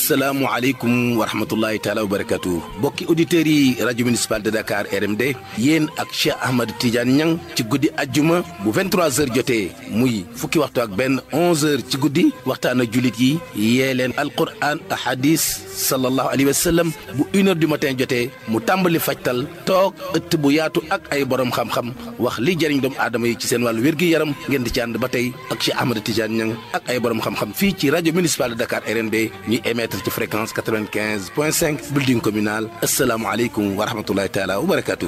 salaamualeykum wa rahmatullahi taala wa barakatu bokki auditeurs yi rajo municipal de Dakar RMD yéen ak Cheikh Ahmad Tidiane Niang ci guddi ajjuma bu 23h jotee muy fukki waxtu ak benn 11h ci guddi waxtaan ak jullit yi yee leen alquran ahadis sallallahu alayhi wa sallam bu une heure du matin jotee mu tàmbali fajtal toog ëtt bu yaatu ak ay borom xam-xam wax li jëriñ doomu aadama yi ci seen wàllu wér-gi-yaram ngeen di ci ànd ba tey ak Cheikh Ahmed Tidiane Niang ak ay borom xam-xam fii ci rajo municipal de Dakar RND ñuy émettre ci fréquence 95 point 5 building communal asalaamualeykum wa rahmatullahi taala wa barakaatu.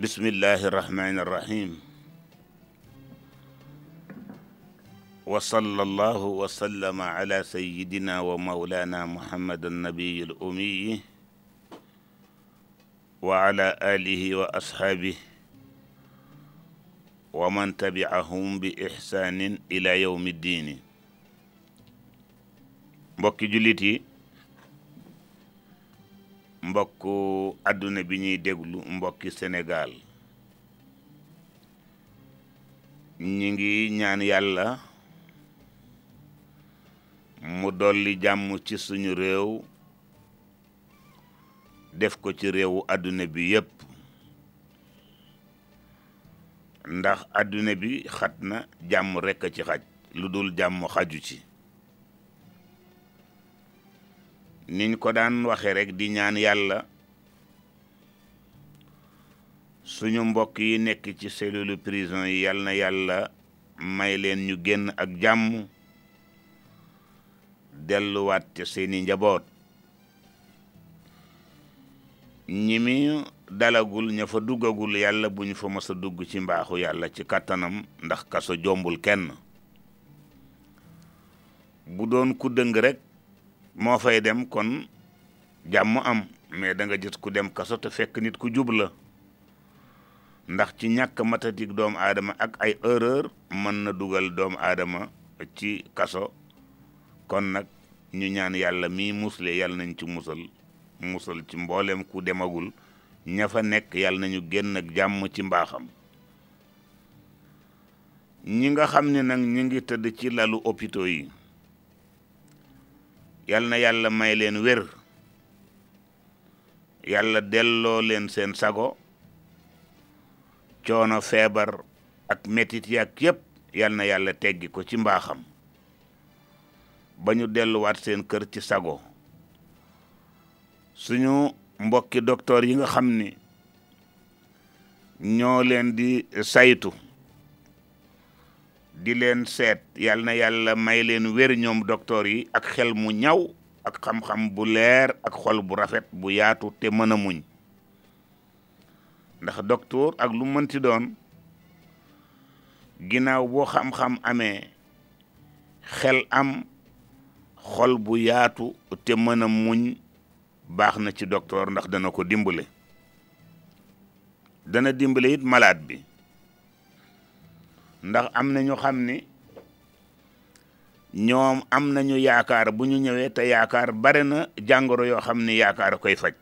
بسم الله الرحمن الرحيم وصلى الله وسلم على سيدنا ومولانا محمد النبي الأمي وعلى آله وأصحابه ومن تبعهم بإحسان إلى يوم الدين mbokki jullit yi mbokk àdduna bi ñuy déglu mbokki Sénégal ñi ngi ñaan yàlla mu dolli jàmm ci suñu réew def ko ci réewu àdduna bi yépp ndax àdduna bi xat na jàmm rekk ci xaj lu dul jàmm xaju ci niñ ko daan waxe rekk di ñaan yàlla suñu mbokk yi nekk ci cellule prison yi yal na yàlla may leen ñu génn ak jàmm delluwaat ca seeni njaboot ñi mi dalagul ña fa duggagul yàlla bu ñu fa mës a dugg ci mbaaxu yàlla ci kàttanam ndax kaso jombul kenn bu doon ku dëng rek moo fay dem kon jàmm am mais danga nga ku dem kaso te fekk nit ku jub la ndax ci ñàkk matatik doomu aadama ak ay erreur mën na dugal doomu aadama ci kaso kon nag ñu ñaan yàlla mii musle yàlla nañ ci musal musal ci mbooleem ku demagul ña fa nekk yàlla nañu génn ak jàmm ci mbaaxam ñi nga xam ne nag ñu ngi tëdd ci lalu hôpitaux yi yàlla na yàlla may leen wér yàlla delloo leen seen sago coono feebar ak metit yàq yépp yàlla na yàlla teggi ko ci mbaaxam ba ñu delluwaat seen kër ci sago suñu mbokki doktoor yi nga xam ni ñoo leen di saytu di leen seet yal na yàlla may leen wér ñoom doktoor yi ak xel mu ñaw ak xam-xam bu leer ak xol bu rafet bu yaatu te mën a muñ ndax doktoor ak lu mënti doon ginnaaw boo xam-xam amee xel am xol bu yaatu te mën a muñ baax na ci docteur ndax dana ko dimbale dana dimbale it malaat bi ndax am na ñu xam ni ñoom am nañu yaakaar bu ñu ñëwee te yaakaar bare na jàngoro yoo xam ni yaakaar a koy faj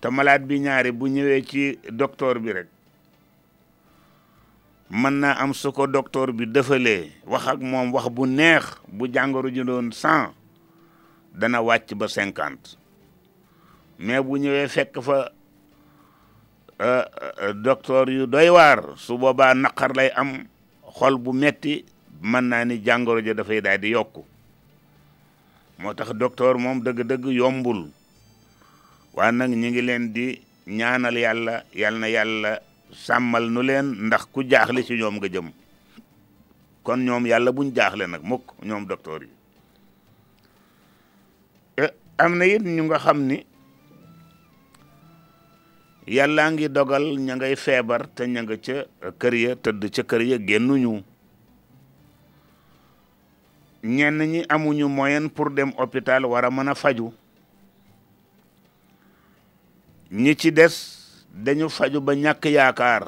te malaat bi ñaari bu ñëwee ci docteur bi rek mën naa am su ko docteur bi defalee wax ak moom wax bu neex bu jàngoro ji doon cent dana wàcc ba cinquante mais bu ñëwee fekk fa euh, euh, docteur yu doy waar su boobaa naqar lay am xol bu metti mën naa ni jàngoro ji dafay daal di yokk moo tax docteur moom dëgg-dëgg yombul waa nag ñu ngi leen di ñaanal yàlla yal na yàlla sàmmal nu leen ndax ku jaaxle ci ñoom nga jëm kon ñoom yàlla buñ jaaxle nag mukk ñoom docteur yi eh, am na it ñu nga xam ni yàllaa ngi dogal ña ngay feebar te ña nga ca kër ya tëdd ca kër ya génnuñu ñenn ñi amuñu moyen pour dem hôpital war a mën a faju ñi ci des dañu faju ba ñàkk yaakaar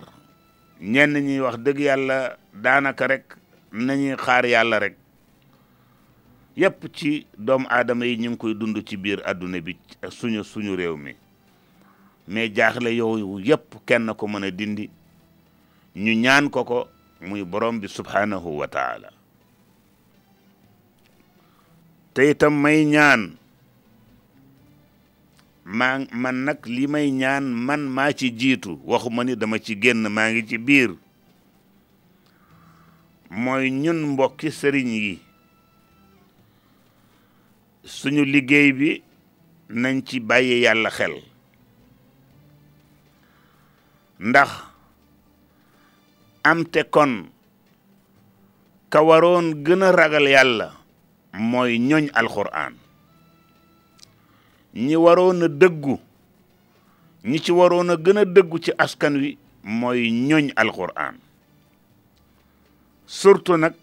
ñenn ñi wax dëgg yàlla daanaka rek nañuy xaar yàlla rek yépp ci doomu aadama yi ñu ngi koy dund ci biir àdduna bi suñu suñu réew mi mais jaaxle yooyu yépp kenn ko mën a dindi ñu ñaan ko ko muy borom bi subhanahu wa taala te itam may ñaan maa man nag li may ñaan man maa ci jiitu waxuma ni dama ci génn maa ngi ci biir mooy ñun mbokki sëriñ yi suñu liggéey bi nañ ci bàyyi yàlla xel ndax am te kon ka waroon gën a ragal yàlla mooy ñoñ alxuraan ñi waroon a dëggu ñi ci waroon a gën a dëggu ci askan wi mooy ñoñ alxuraan surtout nag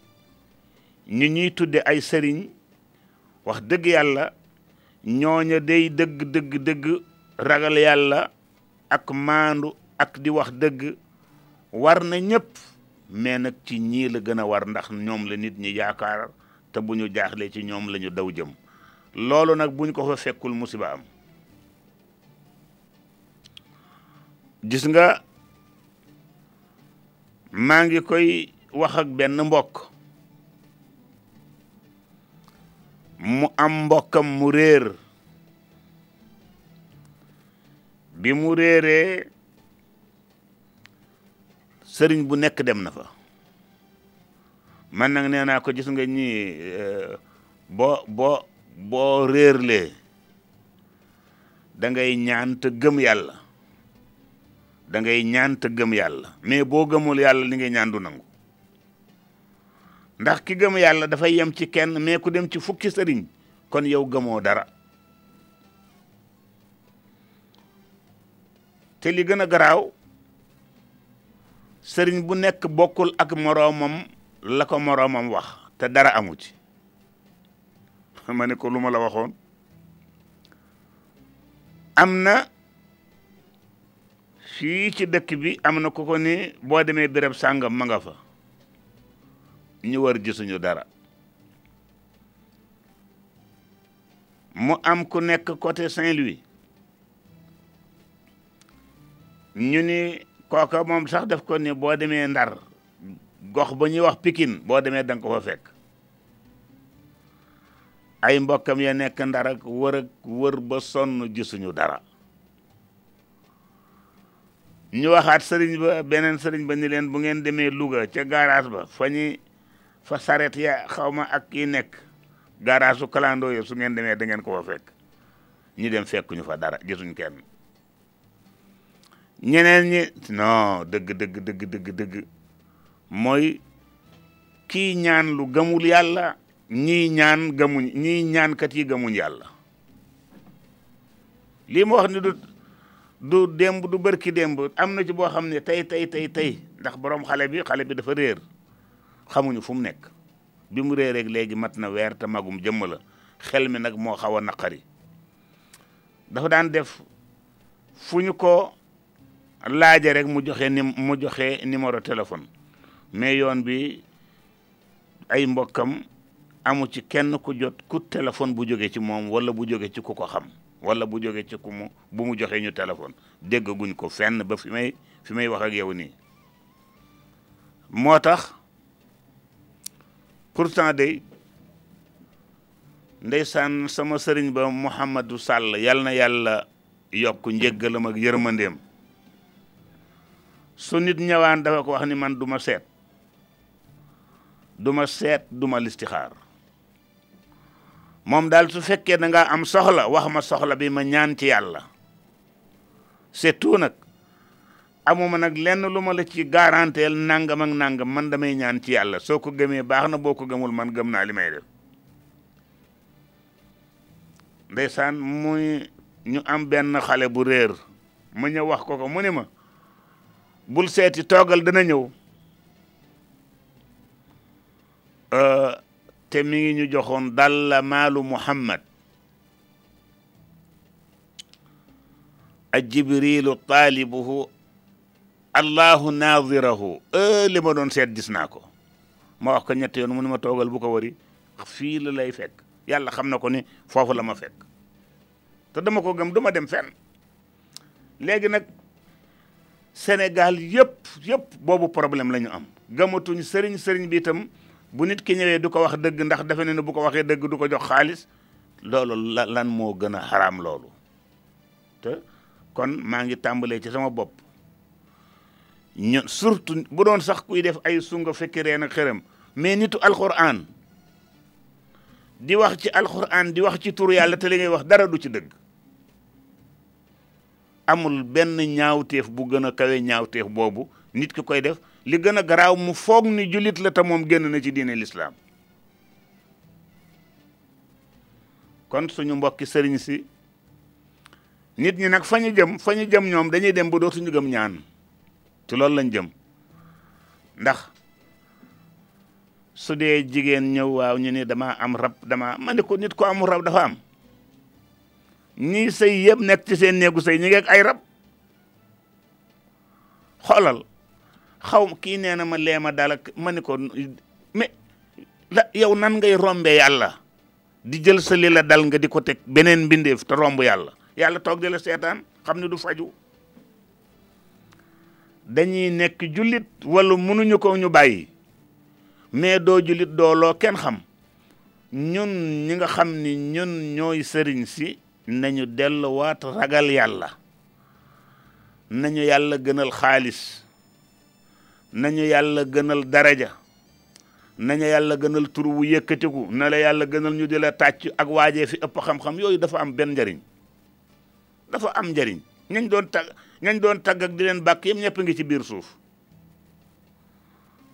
ñi ñuy tudde ay sëriñ wax dëgg yàlla ñooña day dëgg dëgg dëgg ragal yàlla ak maandu ak di wax dëgg war na ñëpp mais nag ci ñii la gën a war ndax ñoom la nit ñi yaakaar te bu ñu jaaxlee ci ñoom lañu daw jëm loolu nag buñ ko fa fekkul musiba am gis nga maa ngi koy wax ak benn mbokk mu am mbokkam mu réer bi mu réeree sëriñ bu nekk dem na fa man nag nee naa ko gis nga ñi eh, boo boo boo réerlee da ngay ñaan te gëm yàlla da ngay ñaan te gëm yàlla mais boo gëmul yàlla li ngay ñaan du nangu ndax ki gëm yàlla dafay yem ci kenn mais ku dem ci fukki sëriñ kon yow gëmoo dara te li gën a garaaw sëriñ bu nekk bokkul ak moroomam la ko moroomam wax te dara amu ci ma ne ko lu ma la waxoon am na fii ci dëkk bi am na ku ko ni boo demee béréb sàngam ma nga fa ñu war gisuñu dara mu am ku nekk côté Saint-Louis ñu ni kooka moom sax daf ko ni boo demee Ndar gox ba ñuy wax Pikine boo demee da nga ko fa fekk ay mbokkam ya nekk Ndar ak wër ak wër ba sonn gisuñu dara ñu waxaat sëriñ ba beneen sëriñ ba ni leen bu ngeen demee Louga ca garage ba fa ñuy fa saret ya xaw ma ak kii nekk garage su kalandoo yo su ngeen demee da ngeen ko fa fekk ñu dem fekk ñu fa dara gisuñ kenn ñeneen ñi non dëgg dëgg dëgg dëgg dëgg mooy kii ñaan lu gëmul yàlla ñii ñaan gëmuñ ñii ñaankat yi gëmuñ yàlla lii mu wax ni du du démb du bërki démb am na ci boo xam ne tey tey tey tey ndax borom xale bi xale bi dafa réer xamuñu fu mu nekk bi mu réer rek léegi mat na weer te magum jëmm la xel mi nag moo xaw a naqari dafa daan def fu ñu ko laaje rek mu joxe ni mu joxe numéro téléphone mais yoon bi ay mbokkam amu ci kenn ku jot ku téléphone bu jóge ci moom wala bu jóge ci ku ko xam wala bu jóge ci ku mu bu mu joxee ñu téléphone déggaguñ ko fenn ba fi may fi may wax ak yow nii moo tax pourtant day ndeysaan sama sëriñ ba Mouhamadou Sall yal na yàlla yokk njéggalam ak yërmandeem su nit ñëwaan dafa ko wax ni man duma seet du ma seet du ma listixaar moom daal su fekkee da ngaa am soxla wax ma soxla bi ma ñaan ci yàlla c'est tout nag amuma nag lenn lu ma la ci garanteel nangam ak nangam man damay ñaan ci yàlla soo ko gëmee baax na boo ko gëmul man gëm naa li may def ndeysaan muy ñu am benn xale bu réer ma ñëw wax ko ko mu ne ma bul seeti toogal dana ñëw euh, te mi ngi ñu joxoon dalla maalu muhammad a jibrilu taalibuhu allahu naadirahu euh, li ma doon seet gis naa ko ma wax ko ñett yoon mu ne ma toogal bu ko wari fii la lay fekk yàlla xam na ko ni foofu la ma fekk te dama ko gëm duma dem fenn léegi nag Sénégal yëpp yëpp boobu problème la ñu am gëmatuñ sëriñ sëriñ bi itam bu nit ki ñëwee du ko wax dëgg ndax defe ne ne bu ko waxee dëgg du ko jox xaalis loolu la lan moo gën a xaraam loolu te kon maa ngi tàmbalee ci sama bopp ñu surtout bu doon sax kuy def ay sunga fekki reen ak xërëm mais nitu alxuraan di wax ci alxuraan di wax ci tur yàlla te li ngay wax dara du ci dëgg amul benn ñaawteef bu gën a kawe ñaawteef boobu nit ki koy def li gën a garaaw mu foog ni jullit la te moom génn na ci diine lislaam kon suñu mbokki sëriñ si nit ñi nag fa ñu jëm fa ñu jëm ñoom dañuy dem ba dootuñu gëm ñaan ci loolu lañ jëm ndax su dee jigéen ñëw waaw ñu ni damaa am rab damaa ma ne ko nit ko amul rab dafa am ñii sëy yëpp nekk ci seen néegu sëy ñi ngeeg ay rab xoolal xaw kii nee na ma leema daal ak ma ni ko mais la yow nan ngay rombe yàlla di jël sa li la dal nga di ko teg beneen mbindeef te romb yàlla yàlla toog di la seetaan xam ne du faju dañuy nekk jullit wala mënuñu ko ñu bàyyi mais doo jullit doo loo kenn xam ñun ñi nga xam ni ñun ñooy sëriñ si nañu delluwaat ragal yàlla nañu yàlla gënal xaalis nañu yàlla gënal daraja nañu yàlla gënal tur wu yëkkatiku na la yàlla gënal ñu di la tàcc ak waajee fi ëpp xam-xam yooyu dafa am benn njariñ dafa am njariñ ñañ doon tag ñañ doon tagg ak di leen bàkk yëpp ñëpp ngi ci biir suuf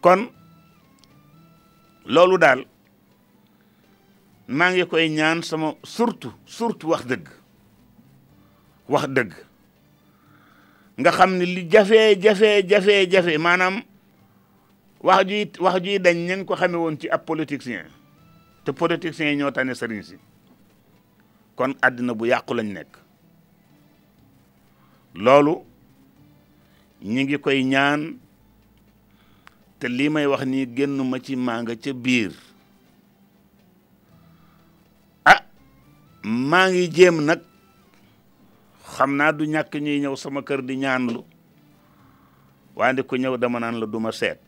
kon loolu daal maa ngi koy ñaan sama surtout surtout wax dëgg wax dëgg nga xam ne li jafe jafe jafe jafe maanaam wax juy wax juy dañ ñeen ko xame woon ci ab politicien te politiciens yi ñoo tane sëriñ si kon àddina bu yàqu lañ nekk loolu ñi ngi koy ñaan te lii may wax nii génn ma ci maa nga ca biir ah maa ngi jéem nag xam naa du ñàkk ñuy ñëw sama kër di ñaanlu waande ku ñëw dama naan la duma seet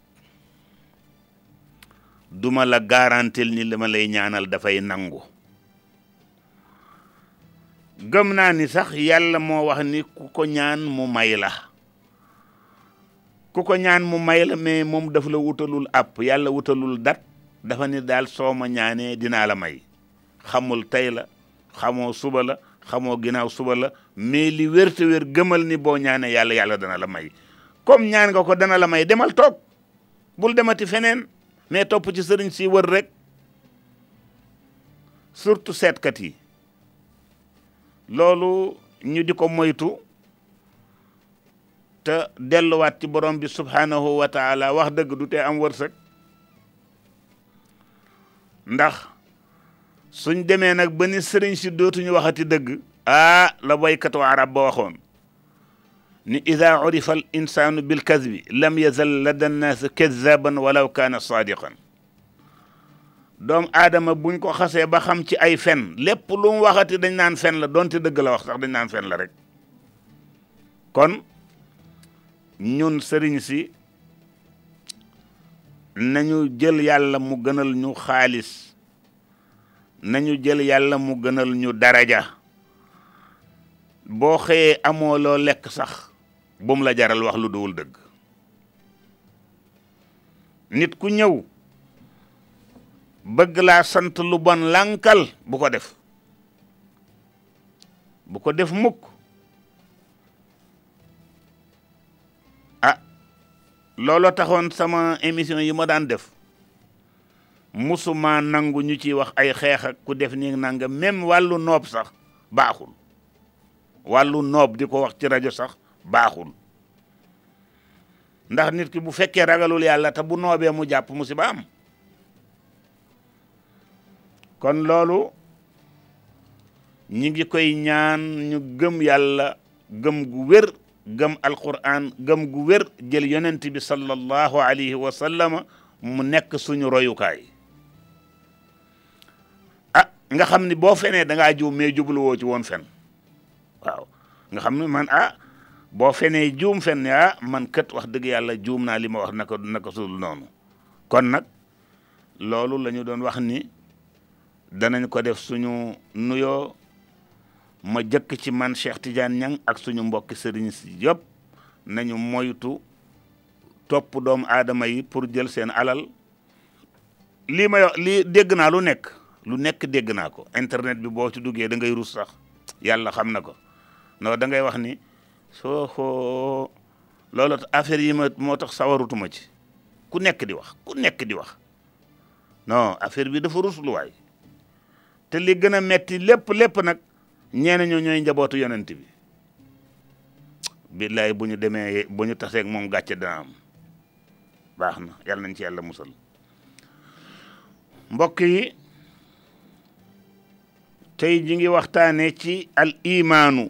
duma la garantil ni li ma lay ñaanal dafay nangu gëm naa ni sax yàlla moo wax ni ku ko ñaan mu may la ku ko ñaan mu may la mais moom daf la wutalul app yàlla wutalul dat dafa ni daal soo ma ñaanee dinaa la may xamul tey la xamoo suba la xamoo ginnaaw suba la mais li wér te wér gëmal ni boo ñaanee yàlla yàlla dana la may comme ñaan nga ko dana la may demal toog bul demati feneen mais topp ci sëriñ si wër rek surtout seetkat yi loolu ñu di ko moytu te delluwaat ci borom bi subhanahu wa taala wax dëgg du tee am wërsëg ndax suñ demee nag ba ni sëriñ si dootuñu waxati dëgg ah la waykatu arab ba waxoon ni ida urifa al insaanu bil kadbi lam yazal lada nnaasi kadaban walaw kaana saadiqan doom aadama buñ ko xasee ba xam ci ay fen lépp lu mu waxati dañ naan fen la donte dëgg la wax sax dañ naan fen la rek kon ñun sëriñ si nañu jël yàlla mu gënal ñu xaalis nañu jël yàlla mu gënal ñu daraja boo xëyee amoo loo lekk sax bu la jaral wax lu duwul dëgg nit ku ñëw bëgg laa sant lu bon lànkal bu ko def bu ko def mukk ah looloo taxoon sama émission yi ma daan def musuma nangu ñu ciy wax ay xeex ak ku def nii nanga même wàllu noob sax baaxul wàllu noob di ko wax ci rajo sax baaxul ndax nit ki bu fekkee ragalul yàlla te bu noobee mu jàpp musiba am kon loolu ñi ngi koy ñaan ñu gëm yàlla gëm gu wér gëm alquran gëm gu wér jël yonent bi sallallahu alayhi wa sallama mu nekk suñu royukaay ah nga xam ni boo fenee da ngaa juum mais jubluwoo ci woon fen waaw nga xam ni man ah boo fenee juum fen ne ah man kët wax dëgg yàlla juum naa li ma wax naka naka sudul noonu kon nag loolu la doon wax ni danañ ko def suñu nuyoo ma jëkk ci man Cheikh Tidiane Niang ak suñu mbokki sëriñ si yëpp nañu moytu topp doomu aadama yi pour jël seen alal lii may wax lii dégg naa lu nekk lu nekk dégg naa ko internet bi boo ci duggee da ngay rus sax yàlla xam na ko non da ngay wax ni soo xoo loolu affaire yi ma moo tax sawarutuma ci ku nekk di wax ku nekk di wax non affaire bi dafa rusluwaay te li gën a metti lépp lépp nag ñeene ñoo ñooy njabootu yonent bi billaay bu ñu demee bu ñu taseeg moom gàcce dana am baax na yàlla nañ ci yàlla musal mbokk yi tey ji ngi waxtaane ci al imaanu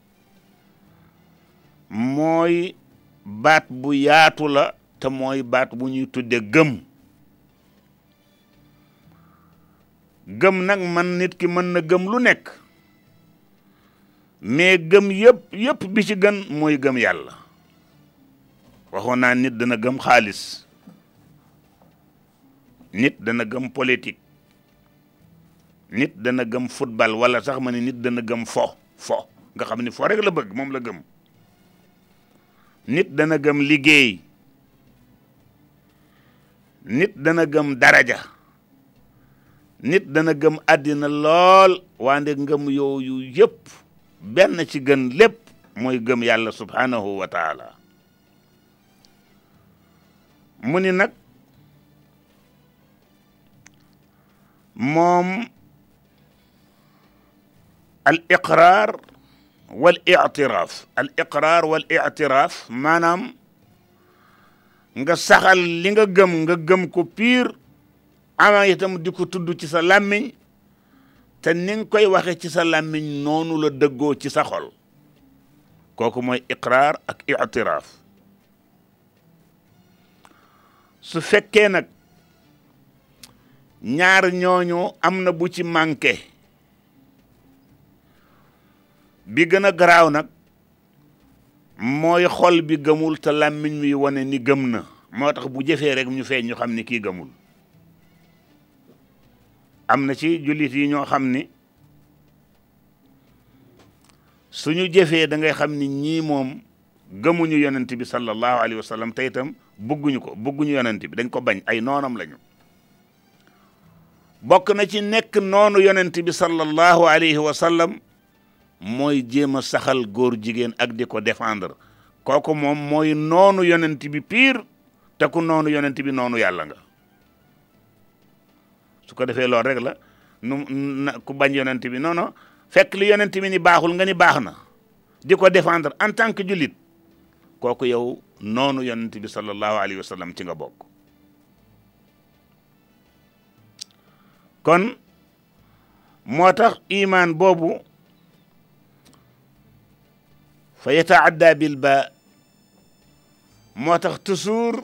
mooy baat bu yaatu la te mooy baat bu ñuy tudde gëm gëm nag man nit ki mën na gëm lu nekk mais gëm yëpp yëpp bi ci gën mooy gëm yàlla waxoon naa nit dana gëm xaalis nit dana gëm politique nit dana gëm football wala sax ma ne nit dana gëm fo fo nga xam ni fo rek la bëgg moom la gëm nit dana gëm liggéey nit dana gëm daraja nit dana gëm àddina lool waande ngëm yooyu yëpp benn ci gën lépp mooy gëm yàlla subhanahu wa taala mu ni nag moom al iqraar wal ictiraaf al iqraar wal ictiraaf maanaam nga saxal li nga gëm nga gëm ko piir ama itam di ko tudd ci sa làmmiñ te ni nga koy waxe ci sa làmmiñ noonu la dëggoo ci sa xol kooku mooy iqraar ak itiraaf su fekkee nag ñaar ñooñu am na bu ci manqué bi gën a garaaw nag mooy xol bi gëmul te làmmiñ mi wane ni gëm na moo tax bu jëfee rek ñu feeñ ñu xam ni kii gëmul am na ci jullit yi ñoo xam ni suñu jëfee da ngay xam ni ñii moom gëmuñu yonent bi sallallahu alayhi wa sallam te itam bëgguñu ko bëgguñu yonent bi dañ ko bañ ay noonam lañu bokk na ci nekk noonu yonent bi sallallahu alayhi wa sallam mooy jéem a saxal góor jigéen ak di ko défendre kooku moom mooy noonu yonent bi pire te ku noonu yonent bi noonu yàlla nga su ko defee loolu rek la nu ku bañ yonent bi non non fekk li yonent bi ni baaxul nga ni baax na di ko défendre en tant que jullit kooku yow noonu yonent bi sallallahu alayhi wa sallam ci nga bokk kon moo tax imaan boobu fa yataadda bil ba moo tax toujours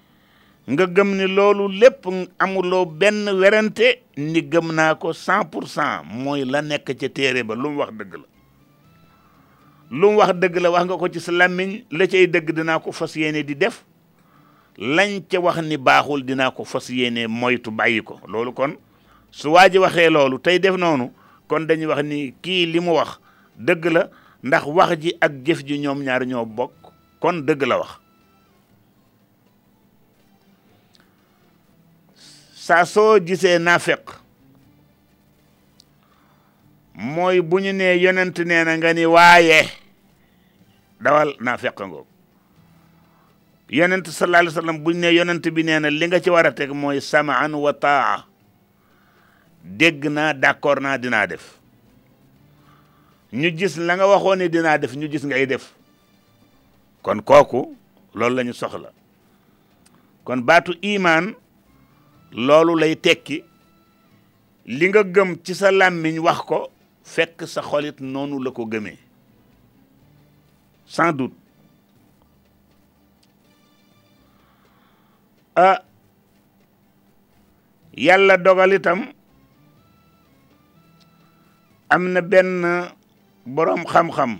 nga gëm ni loolu lépp amuloo benn werante ni gëm naa ko cent pour cent mooy la nekk ca téere ba lu mu wax dëgg la lu mu wax dëgg la wax nga ko ci sa làmmiñ la cay dëgg dinaa ko fas yéene di def lañ ca wax ni baaxul dinaa ko fas yéene moytu bàyyi ko loolu kon su waa ji waxee loolu tey def noonu kon dañuy wax ni kii li mu wax dëgg la ndax wax ji ak jëf ji ñoom ñaar ñoo bokk kon dëgg la wax saa soo gisee naafeq mooy bu ñu nee yonent nee na nga ni waaye dawal naafeq ngoog yonent sallallahu alayhi wa sallam bu ñu nee yonent bi nee na li nga ci war a teg mooy samaan wa taa dégg naa d'accord naa dinaa def ñu gis la nga waxoon ne dinaa def ñu gis ngay def kon kooku loolu lañu soxla kon baatu imaan loolu lay tekki li nga gëm ci sa làmmiñ wax ko fekk sa xolit noonu la ko gëmee sans doute ah yàlla dogal itam am na benn boroom xam-xam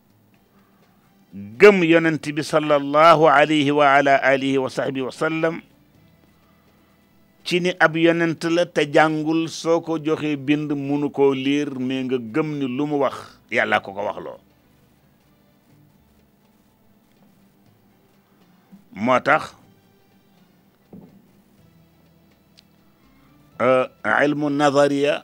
gëm yonent bi sallallahu alayhi wa ala alihi wa sahbihi wa sallam ci ni ab yonent la te jàngul soo ko joxee bind munu koo liir mais nga gëm ni lu mu wax yàlla ko ko wax loo moo tax ilmu nazariya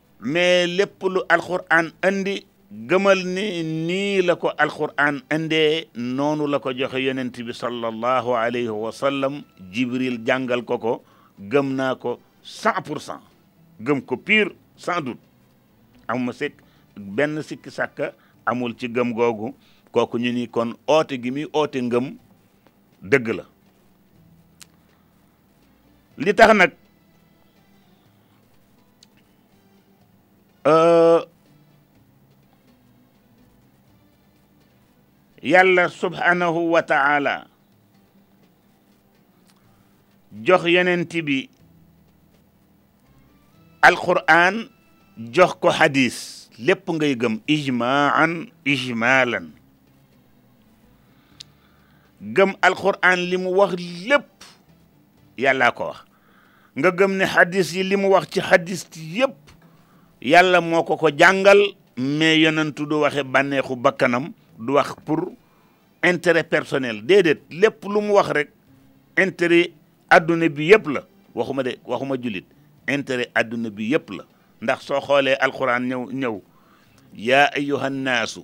mais lépp lu alxuraan andi gëmal ni nii la ko alxuraan indee noonu la ko joxe yonent bi sallallahu alayhi wa sallam jibril jàngal ko ko gëm naa ko cent pour cent gëm ko pire sans doute amuma sikk benn sikki sàkka amul ci gëm googu kooku ñu ni kon oote gi muy oote ngëm dëgg la li tax nag euh, yàlla subhanahu wa taala jox yonent bi alquran jox ko hadis lépp ngay gëm ijmaan ijmaalan gëm alquran li mu wax lépp yàllaa ko wax nga gëm ne xadis yi li mu wax ci xadis yépp yàlla moo ko ko jàngal mais yonentu du waxe bànneexu bakkanam du wax pour intérêt personnel déedéet lépp lu mu wax rek intérêt adduna bi yëpp la waxuma de waxuma jullit intérêt adduna bi yëpp la ndax soo xoolee alquran ñëw ñëw yaa ayuha nnaasu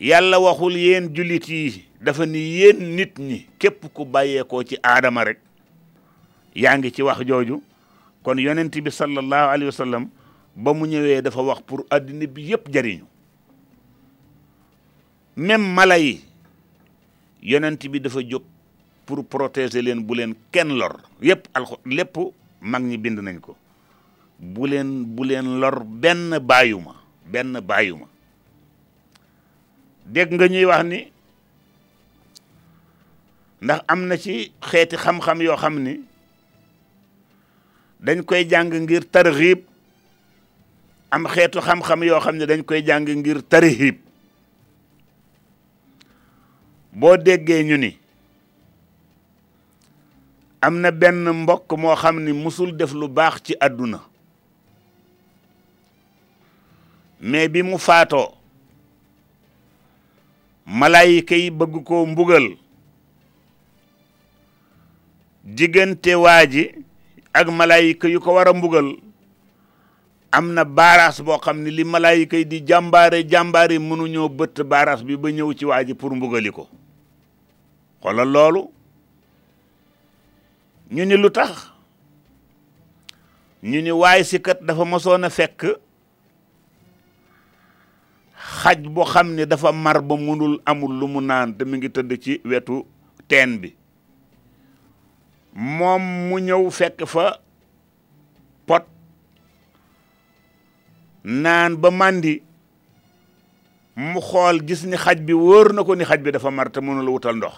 yàlla waxul yéen jullit yi dafa ni yéen nit ñi képp ku bàyyeekoo ci aadama rek yaa ngi ci wax jooju kon yonent bi sallallahu alayhi wa sallam ba mu ñëwee dafa wax pour addina bi yëpp jariñu même mala yi yonent bi dafa jóg pour protéger leen bu leen kenn lor yëpp alxo lépp mag ñi bind nañ ko bu leen bu leen lor benn bàyyuma benn bàyyuma dégg nga ñuy wax ni ndax am na ci xeeti xam-xam yoo xam ni dañ koy jàng ngir tarxiib am xeetu xam-xam yoo xam ne dañ koy jàng ngir tarxiib boo déggee ñu ni am na benn mbokk moo xam ni musul def lu baax ci àdduna mais bi mu faatoo malaayika yi bëgg koo mbugal diggante waa ji ak malaayika yu ko war a mbugal am na baaraas boo xam ne li malaayika yi di jàmbaare jàmbaare mënuñoo bëtt baaraas bi ba ñëw ci waa ji pour mbugali ko xoolal loolu ñu ni lu tax ñu ni waay si kat dafa mosoon a fekk xaj boo xam ne dafa mar ba mënul amul lu mu naan te mi ngi tëdd ci wetu teen bi moom mu ñëw fekk fa pot naan ba màndi mu xool gis ni xaj bi wóor na ko ni xaj bi dafa mar te mënul wutal ndox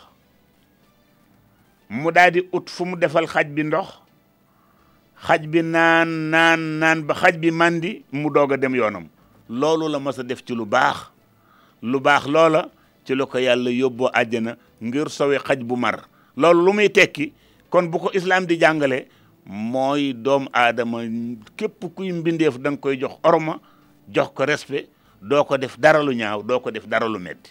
mu daal di ut fu mu defal xaj bi ndox xaj bi naan naan naan ba xaj bi màndi mu doog a dem yoonam loolu la mas a def ci lu baax lu baax loola ci la ko yàlla yóbboo àjjana ngir sowe xaj bu mar loolu lu muy tekki kon bu ko islaam di jàngale mooy doom aadama képp kuy mbindeef da koy jox orma jox ko respe doo ko def dara lu ñaaw doo ko def dara lu metti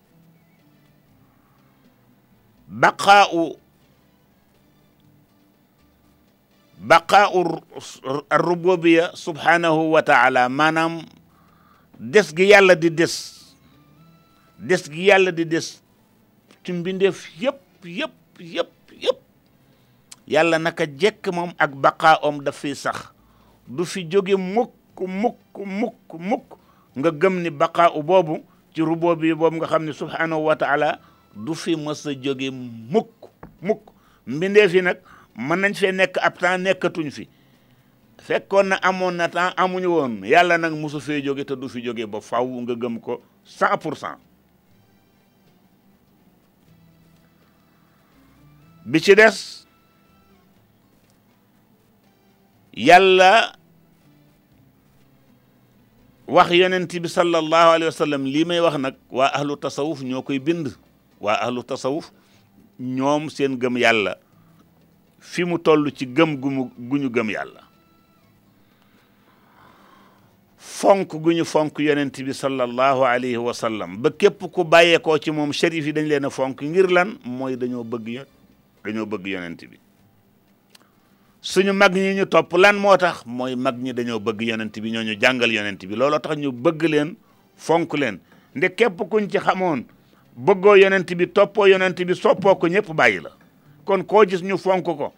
baqaa'u baqaa'u ar-rububiyya subhaanahu wa taala maanaam des gi yàlla di des des gi yàlla di des ci mbindeef yëpp yëpp yëpp yàlla naka jekk moom ak baqaa om daf fiy sax du fi jóge mukk mukk mukk mukk nga gëm ni baqaa u boobu ci ruboo bi boobu nga xam ne subhanahu wa taala du fi mës a jóge mukk mukk mbindee fi nag mën nañ fee nekk ab temps nekkatuñ fi fekkoon na amoon na temps amuñu woon yàlla nag mosu fee jóge te du fi jóge ba faw nga gëm ko cent pour cent bi ci des yàlla wax yonent bi sallallahu alayhi wa sallam lii may wax nag waa ahlu tasawuf ñoo koy bind waa ahlu tasawuf ñoom seen gëm yàlla fi mu toll ci gëm gu mu gu ñu gëm yàlla fonk gu ñu fonk yonent bi sallallahu alayhi wa sallam ba képp ku bàyyeekoo ci moom shérif yi dañ leen a fonk ngir lan mooy dañoo bëgg yo dañoo bëgg yonent bi suñu mag ñi ñu topp lan moo tax mooy mag ñi dañoo bëgg yonent bi ñoo ñu jàngal yonent bi looloo tax ñu bëgg leen fonk leen nde képp kuñ ci xamoon bëggoo yonent bi toppoo yonent bi soppoo ko ñëpp bàyyi la kon koo gis ñu fonk ko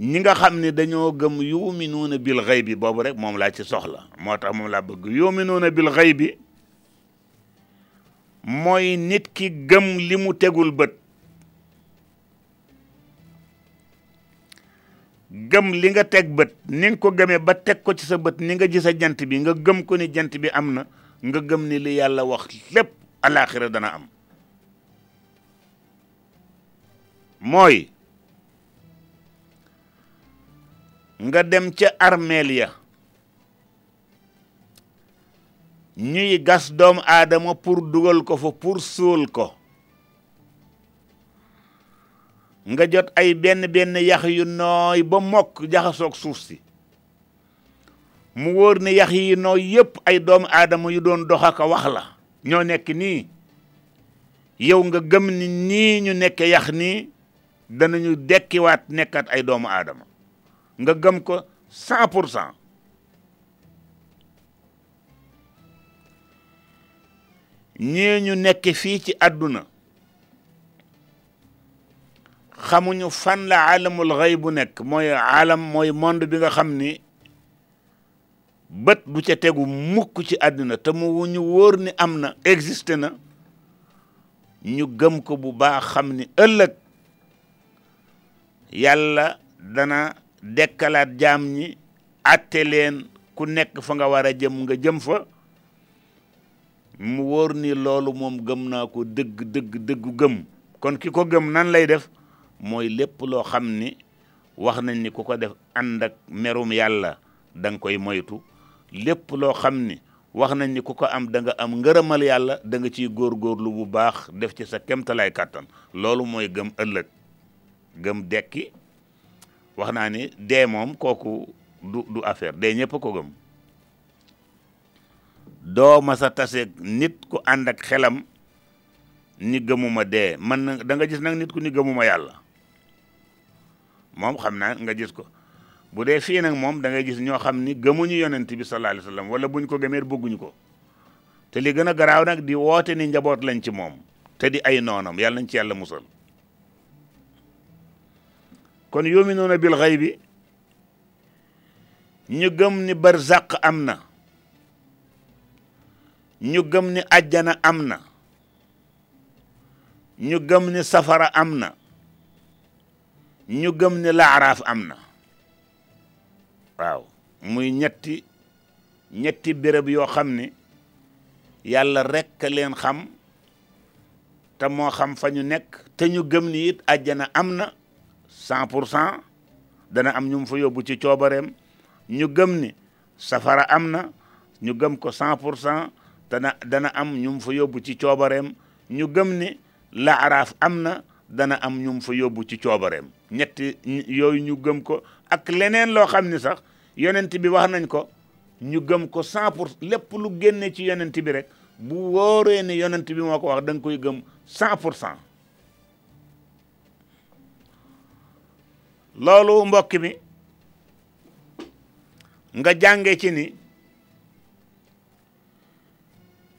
ñi nga xam ne dañoo gëm yuminuuna bil xëy bi boobu rek moom laa ci soxla moo tax moom laa bëgg yuminuuna bil xëy bi mooy nit ki gëm li mu tegul bët gëm li nga teg bët ni ko gëmee ba teg ko ci sa bët ni nga gis a jant bi nga gëm ko ni jant bi am na nga gëm ni li yàlla wax lépp alaaxira dana am mooy nga dem ca armeel ya ñuy gas doom aadama pour dugal ko fa pour suul ko nga jot ay benn benn yax yu nooy ba mokk jaxasoog suuf si mu wóor ne yax yi noo yépp ay doomu aadama yu doon dox ak wax la ñoo nekk nii yow nga gëm ni nii ñu nekk yax nii danañu dekkiwaat nekkaat ay doomu aadama nga gëm ko cent pour cent ñii ñu nekk fii ci àdduna xamuñu fan la alamul xëy bu nekk mooy alam mooy monde bi nga xam ni bët bu ca tegu mukk ci àddina te mu ñu wóor ni am na existé na ñu gëm ko bu baax xam ni ëllëg yàlla dana dekkalaat jaam ñi atte leen ku nekk fa nga war a jëm nga jëm fa mu wóor ni loolu moom gëm naa ko dëgg dëgg dëggu gëm kon ki ko gëm nan lay def mooy lépp loo xam ni wax nañ ni ku ko def ànd ak merum yàlla da nga koy moytu lépp loo xam ni wax nañ ni ku ko am da nga am ngërëmal yàlla da nga ciy góorgóorlu bu baax def ci sa kemtalaay kàttan loolu mooy gëm ëllëg gëm dekki wax naa ni dee moom kooku du du affaire dee ñëpp ko gëm doo ma sa taseeg nit ku ànd ak xelam ni gëmuma dee man na da nga gis nag nit ku ni gëmuma yàlla moom xam naa nga gis ko bu dee fii nag moom da ngay gis ñoo xam ni gëmuñu yonent bi sallallahu alayhi wa sallam wala buñ ko gëmee bëgguñu ko te li gën a garaaw nag di woote ni njaboot lañ ci moom te di ay noonam yàlla nañ ci yàlla musal kon yuminuuna bil xaybi ñu gëm ni barzaq am na ñu gëm ni àjjana am na ñu gëm ni safara am na ñu gëm ni laaraaf am na waaw muy ñetti ñetti béréb yoo xam ni yàlla rekk leen xam te moo xam fa ñu nekk te ñu gëm ni it àjjana am na cent pour cent dana am ñu mu fa yóbbu ci coobareem ñu gëm ni safara am na ñu gëm ko cent pour cent dana dana am ñu mu fa yóbbu ci coobareem ñu gëm ni laaraaf am na dana am ñu mu fa yóbbu ci coobareem ñetti yooyu ñu gëm ko ak leneen loo xam ni sax yonent bi wax nañ ko ñu gëm ko cent pour lépp lu génne ci yonent bi rek bu wóoree ne yonent bi moo ko wax da koy gëm cent pour cent loolu mbokk mi nga jànge ci ni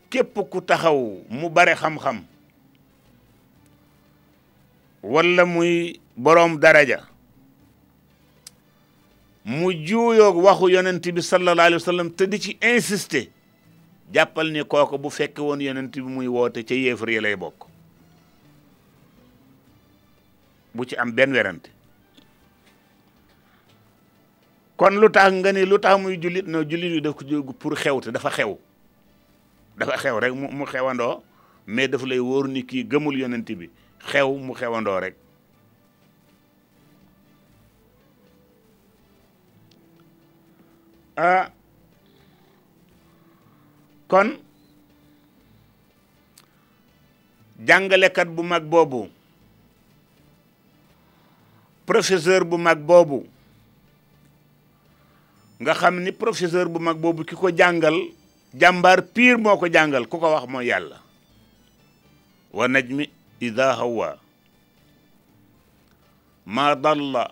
képp ku taxaw mu bare xam-xam walla muy boroom daraja mu juuyoog waxu yonent bi sallallahu alayhi wa sallam te di ci insister jàppal ni kooku bu fekke woon yonent bi muy woote ca yéefar yi lay bokk bu ci am benn werante kon lu tax nga ni lu tax muy jullit no jullit yu def ko jóg pour xew te dafa xew dafa xew rek mu mu xewandoo mais dafa lay wóor ni kii gëmul yonent bi xew mu xewandoo rek ah kon jàngalekat bu mag boobu professeur bu mag boobu nga xam ni professeur bu mag boobu ki ko jàngal jàmbaar piir moo ko jàngal ku ko wax mooy yàlla wa najmi ida hawa ma dalla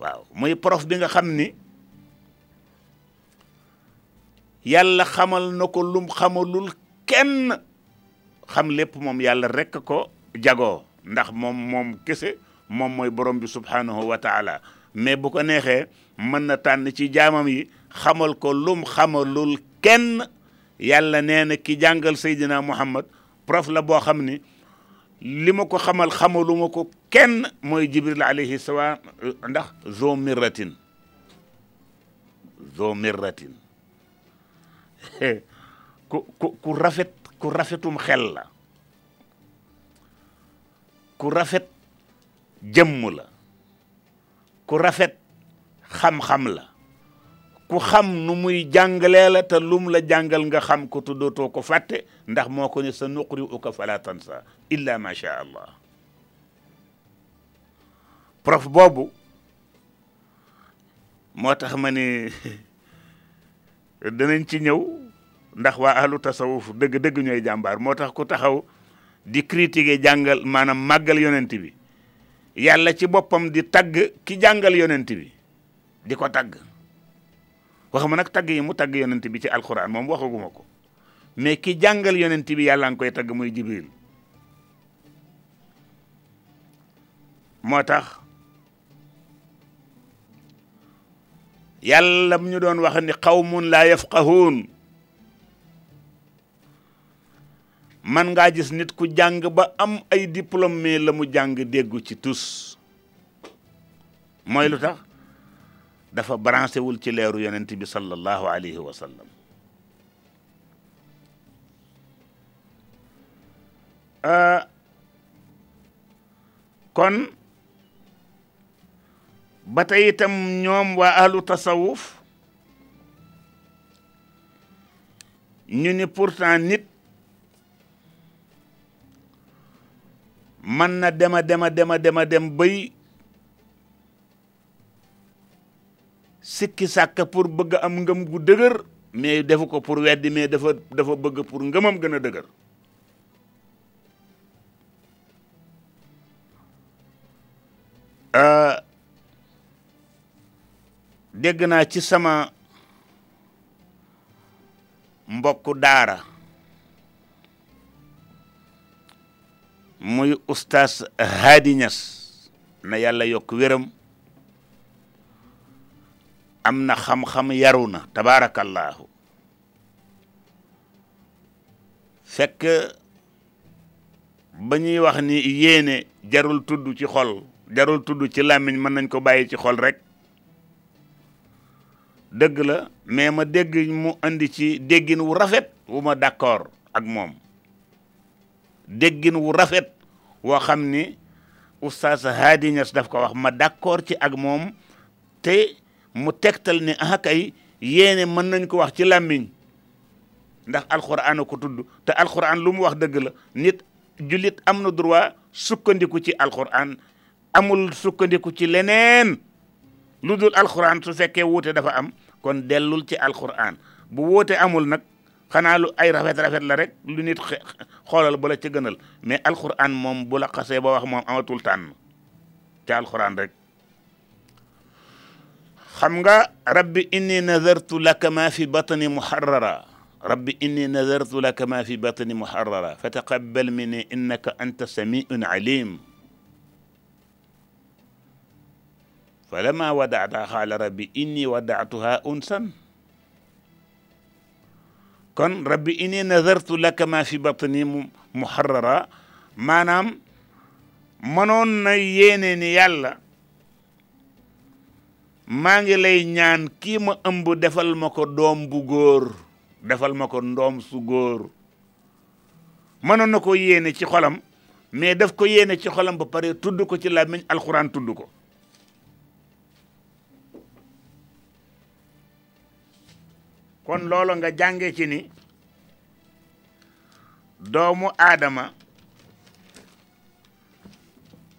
waaw muy prof bi nga xam ni yàlla xamal na ko lum xamalul kenn xam lépp moom yàlla rekk ko jagoo ndax moom moom kese moom mooy borom bi subhanahu wa taala mais bu ko neexee mën na tànn ci jaamam yi xamal ko lum xamalul kenn yàlla nee na ki jàngal Seydina Muhammad prof la boo xam ni li ma ko xamal xamaluma ko kenn mooy jibril alayhi salaam ndax zo mirratin zo mirratin ku ku ku rafet ku rafetum xel la ku rafet jëmm la ku rafet xam-xam la ku xam nu muy jàngalee la te lum la jàngal nga xam ko te dootoo ko fàtte ndax moo ko ne sa nuqri uka fala tansa illa ma sha allah prof boobu moo tax ma ne danañ ci ñëw ndax waa ahlu tasawuf dëgg-dëgg ñooy jàmbaar moo tax ku taxaw di critiquer jàngal maanaam màggal yonent bi yàlla ci boppam di tagg ki jàngal yonent bi di ko tagg waxuma nag tagg yi mu tagg yonent bi ci alxuraan moom waxaguma ko mais ki jàngal yonent bi yàlla nga koy tagg muy jibril moo tax yàlla mu ñu doon wax ni qawmun laa yafqahuun man ngaa gis nit ku jàng ba am ay diplôme mais la mu jàng déggu ci tus mooy lu tax dafa branché wul ci leeru yonent bi sallallahu alayhi wa sallam ah, kon ba tey itam ñoom waa ahlu tasawuf ñu ni pourtant nit mën na dema dema dema dema dem bay sikki sàkk pour bëgg am ngëm gu dëgër mais defu ko pour weddi mais dafa dafa bëgg pour ngëmam gën a dëgër dégg naa ci sama mbokku daara muy ustaas Hadi Ñas na yàlla yokk wéram am na xam-xam yaru na tabaarakallaahu fekk ba ñuy wax ni yéene jarul tudd ci xol jarul tudd ci làmmiñ mën nañ ko bàyyi ci xol rek dëgg la mais ma dégg mu indi ci déggin wu rafet wu ma d'accord ak moom déggin wu rafet woo xam ni oustaz Hady Niass daf ko wax ma d'accord ci ak moom te mu tegtal ne ah kay yéene mën nañ ko wax ci làmmiñ ndax alxuraan ko tudd te alxuraan lu mu wax dëgg la nit jullit am na droit sukkandiku ci alxuraan amul sukkandiku ci leneen lu dul alxuraan su fekkee wuute dafa am kon dellul ci alxuraan bu wuute amul nag xanaa lu ay rafet rafet la rek lu nit xoolal ba la ca gënal mais alxuraan moom bu la xasee ba wax moom amatul tànn ca alxuraan rek خمغا ربي اني نذرت لك ما في بطني محررا ربي اني نذرت لك ما في بطني محررا فتقبل مني انك انت سميع عليم فلما ودعتها قال ربي اني ودعتها انسا kon rabbi inni nazartu laka ma fi batni muharrara maanaam mënoon na yéene ni yàlla maa ngi lay ñaan kii ma ëmb defal ma ko doom bu góor defal ma ko ndoom su góor mënoon na ko yéene ci xolam mais daf ko yéene ci xolam ba pare tudd ko ci làmmiñ alxuraan tudd ko kon loolu nga jànge ci ni doomu aadama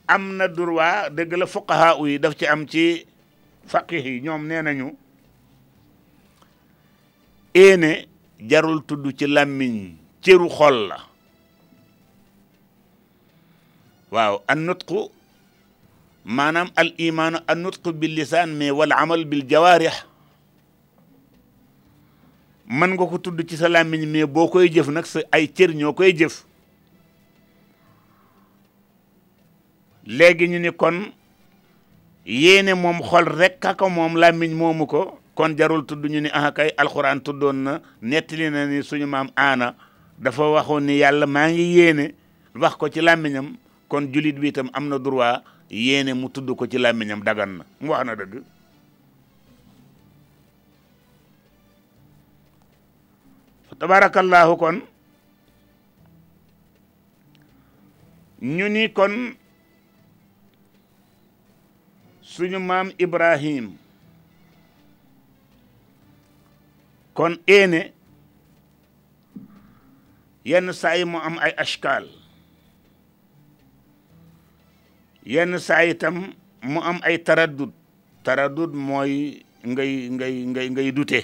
am na droit dëgg la fuqahaa yi daf ci am ci faqih yi ñoom nee nañu éene jarul tudd ci làmmiñ cëru xol la waaw an nutqu maanaam al imaanu an nutqu bil lisaan mais wal amal bil jawaarix mën nga ko tudd ci sa làmmiñ mais boo koy jëf nag sa ay cër ñoo koy jëf léegi ñu ni kon yéene moom xol rek kako moom làmmiñ moomu ko kon jarul tudd ñu ni ah kay alxuraan tuddoon na nettali na ni suñu maam aana dafa waxoon ni yàlla maa ngi yéene wax ko ci làmmiñam kon julit bi itam am na droit yéene mu tudd ko ci làmmiñam dagan na mu wax na dëgg tabarakallahu kon ñu ni kon suñu maam Ibrahim kon éene yenn saa yi mu am ay ashkaal yenn saa yi tam mu am ay taraddud taraddud mooy ngay ngay ngay ngay dute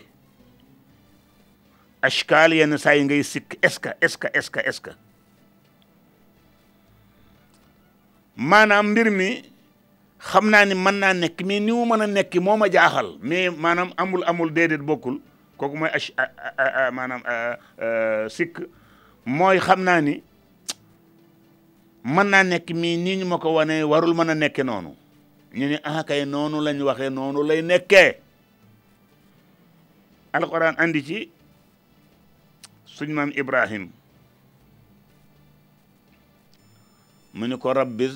ashkaal yenn saa yi ngay sikk est-ce que est-ce que est-ce que est-ce que maanaam mbir mi xam naa ni mën naa nekk mais ni mu mën a nekk moo ma jaaxal mais maanaam amul amul déedéet bokkul kooku mooy ach maanaam sikk mooy xam naa ni mën naa nekk mii nii ñu ma ko wane warul mën a nekke noonu ñu ne ah kay noonu lañ waxee noonu lay nekkee alquran andi ci suñ maam Ibrahim mu ni ko rabbi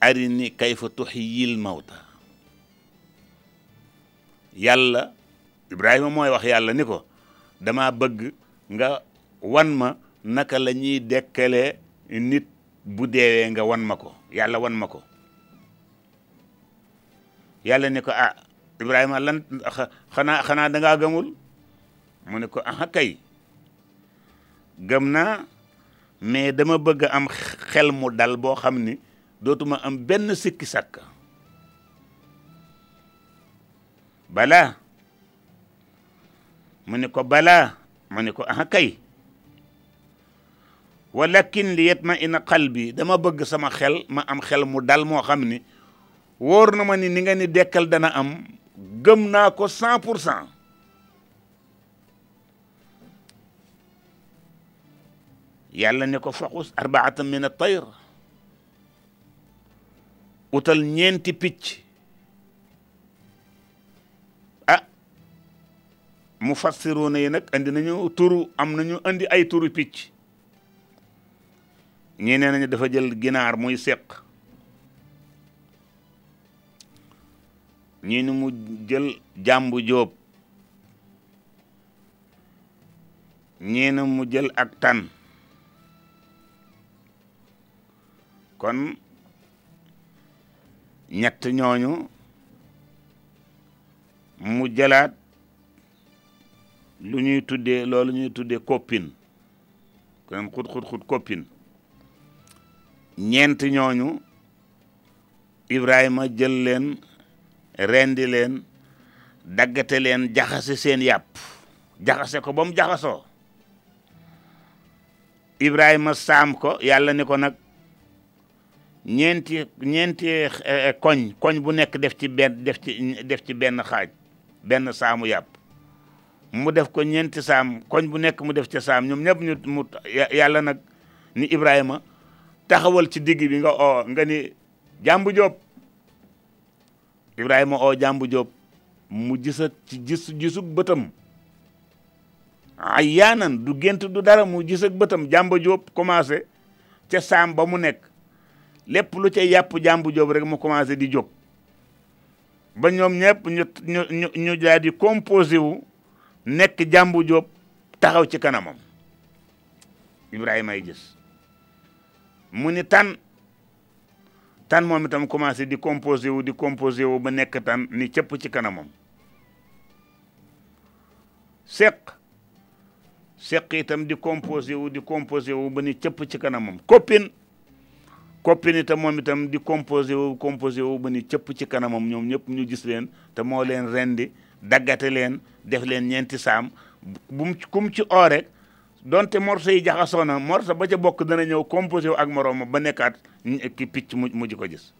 arini kayfa tuxyil mawta yàlla Ibrahima mooy wax yàlla ni ko dama bëgg nga wan ma naka la ñuy dekkalee nit bu deewee nga wan ma ko yàlla wan ma ko yàlla ne ko ah Ibrahima lan xanaa xanaa da ngaa gëmul mu ne ko ah kay gëm naa mais dama bëgg am xel mu dal boo xam ni dootuma am benn sikki sàkk balaa mu ne ko balaa mu ne ko ah kay walakin li yet ma ina xal bi dama bëgg sama xel ma am xel mu dal moo xam ni wóor na ma ni ni nga ni dekkal dana am gëm naa ko cent pour cent yàlla ne ko faqus arbaatan min at tayr utal ñeenti picc ah mu fassiroona yi nag andi nañu turu am nañu andi ay turu picc ñii nee nañu dafa jël ginaar muy seq ñii ni mu jël jàmbu jóob ñii ni mu jël ak tan kon ñett ñooñu mu jëlaat lu ñuy tuddee loolu ñuy tuddee koppin kon xut xut xut koppin ñeent ñooñu Ibrahima jël leen rendi leen daggate leen jaxase seen yàpp jaxase ko ba mu jaxasoo Ibrahima saam ko yàlla ni ko nag ñeenti ñeenti eh, eh, koñ koñ bu nekk def ci benn def ci def ci benn xaaj benn saamu yàpp mu def ko ñeenti saam koñ bu nekk mu def ca saam ñoom ñëpp ñu mu yàlla nag ni Ibrahima taxawal ci digg bi nga oo nga ni jàmbu Jóob Ibrahima oo jàmbu Jóob mu gisa ci gis gisug bëtam ayaanan du gént du dara mu gis ak bëtam jàmba jóob commencé ca saam ba mu nekk lépp lu ca yàpp jàmbu jóob rek mu commencé di jóg ba ñoom ñëpp ñu ñu ñu daal di composé wu nekk jàmbu jóob taxaw ci kanamam Ibrahima ay gis mu ni tan tan moom itam commencé di composé wu di composé wu ba nekk tan ni cëpp ci kanamam seq seq itam di composé wu di composé wu ba ni cëpp ci kanamam koppin koppin itam moom itam di composé wu composé wu ba ni cëpp ci kanamam ñoom ñëpp ñu gis leen te moo leen rendi daggate leen def leen ñeenti saam bu mu kum ci oo rek donte morso yi jaxasoo na morso ba ca bokk dana ñëw composé wu ak moroom ba nekkaat ki picc mu mujj ko gis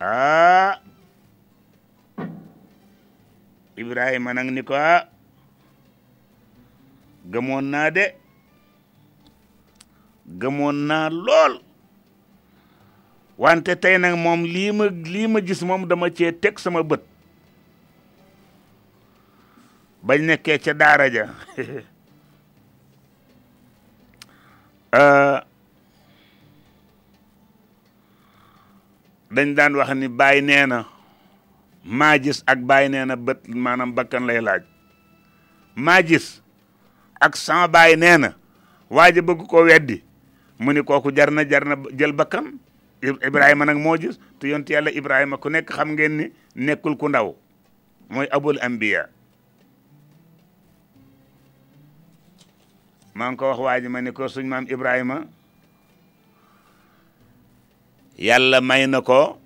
ah Ibrahima nag ni ko ah gëmoon naa de gëmoon naa lool wante tey nag moom lii ma lii ma gis moom dama cee teg sama bët bañ nekkee ca daara ja euh, dañ daan wax ni baay nee na maa gis ak baay nee na bët maanaam bakkan lay laaj maa gis ak sama baay nee na waa ji bëgg koo weddi mu ni kooku jar na jar na jël bakkan Ibrahima nag moo gis te yonti yàlla Ibrahima ku nekk xam ngeen ni nekkul ku ndaw mooy abul ambiya maa ngi ko wax waa ji ma ni ko suñ maam Ibrahima yàlla may na ko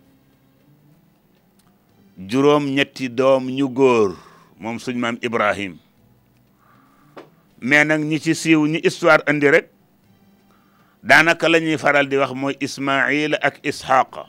juróom ñetti doom ñu góor moom suñ maam Ibrahim mais nag ñi ci siiw ñi histoire andi rek daanaka la ñuy faral di wax mooy Ismaïl ak Isxaqa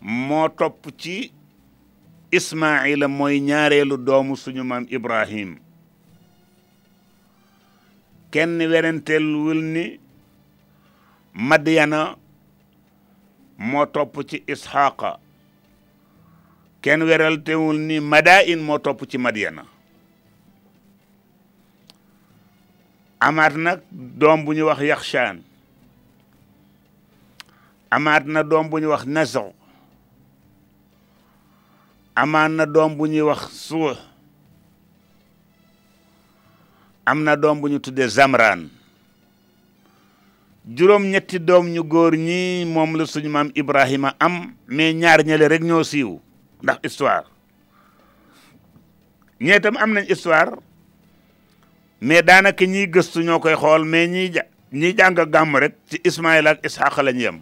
moo topp ci ismaila mooy ñaareelu doomu suñu maam ibrahim kenn werenteel wul ni madyana moo topp ci isxaqa kenn werantewul ni madain moo topp ci madyana amaat nag doom bu ñu wax yaxshaan amaat na doom bu ñuy wax naso amaat na doom bu ñuy wax suwa am na doom bu ñu tuddee zamraan juróom ñetti doom ñu góor ñi moom la suñu maam Ibrahima am mais ñaar ñële rek ñoo siiw ndax histoire ñee tam am nañ histoire mais daanaka ñiy gëstu ñoo koy xool mais ñiy ja ñiy jàng gàmm rek ci Ismaïla ak Ishaq lañ yem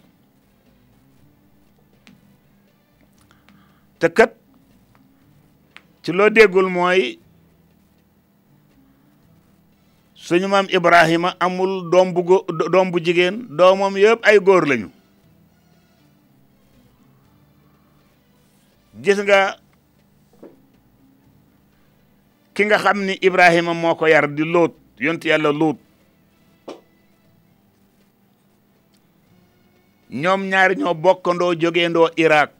te kat ci loo déggul mooy suñu maam Ibrahima amul doom bu góor doom bu jigéen doomam yëpp ay góor lañu gis nga ki nga xam ni Ibrahima moo ko yar di lóot yonti yàlla lóot ñoom ñaari ñoo bokkandoo jógeendoo Irak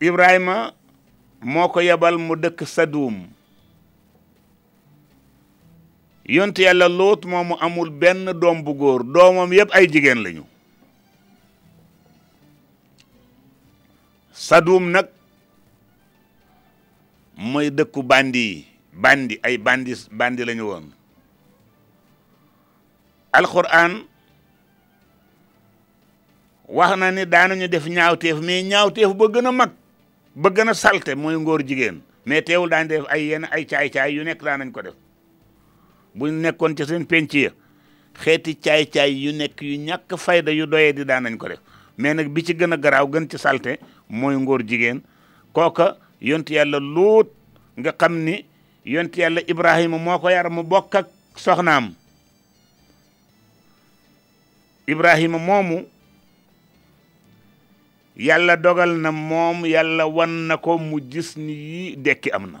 Ibrahima moo ko yebal mu dëkk Sadum yonti yàlla lóot moomu amul benn doom bu góor doomam yëpp ay jigéen lañu Sadum nag mooy dëkku bandi yi bandi ay bandi bandi la ñu woon alquran wax na ni daanañu def ñaawteef mais ñaawteef ba gën a mag ba gën a salte mooy ngóor jigéen mais teewul daan def ay yenn ay caay-caay yu nekk daanañ ko def bu nekkoon ci seen penc ya xeeti caay-caay yu nekk yu ñàkk fayda yu doyee di daan nañ ko def mais nag bi ci gën a garaaw gën ci salte mooy ngóor jigéen kooka yont yàlla luut nga xam ni yont yàlla ibrahima moo ko yar mu bokk ak soxnaam ibrahima moomu yàlla dogal na moom yàlla wan na ko mu gis ni yii dekki am na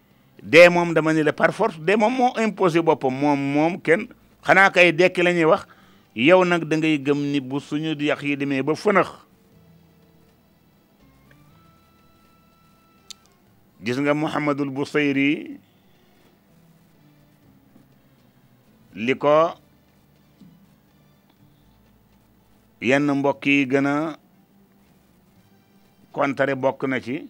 dee moom dama ni la par force dee moom moo imposé boppam moom moom kenn xanaa kay dekki la ñuy wax yow nag da ngay gëm ni bu suñu yàq yi demee ba fënax gis nga Muhammadul Busayri li ko yenn mbokk yi gën a kontare bokk na ci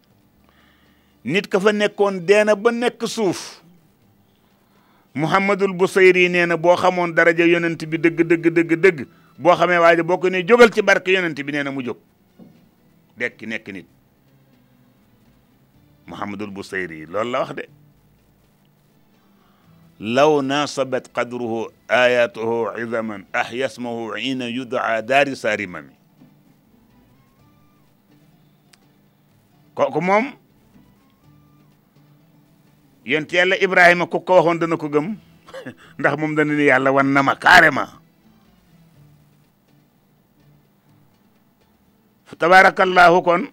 nit ka fa nekkoon deena ba nekk suuf muhammadul busayri nee na boo xamoon daraja yonent bi dëgg dëgg dëgg dëgg boo xamee waaye boo ko ne jógal ci barke yonent bi nee na mu jóg dekki nekk nit muhammadul busayri loolu la wax de law nasabat qadruhu ayatuhu izaman ahyasmahu ina yudaa daari saarimami kooku moom yonent yàlla Ibrahima ku ko waxoon dana ko gëm ndax moom dana ni yàlla wan na ma carrément fa tabaarakallaahu kon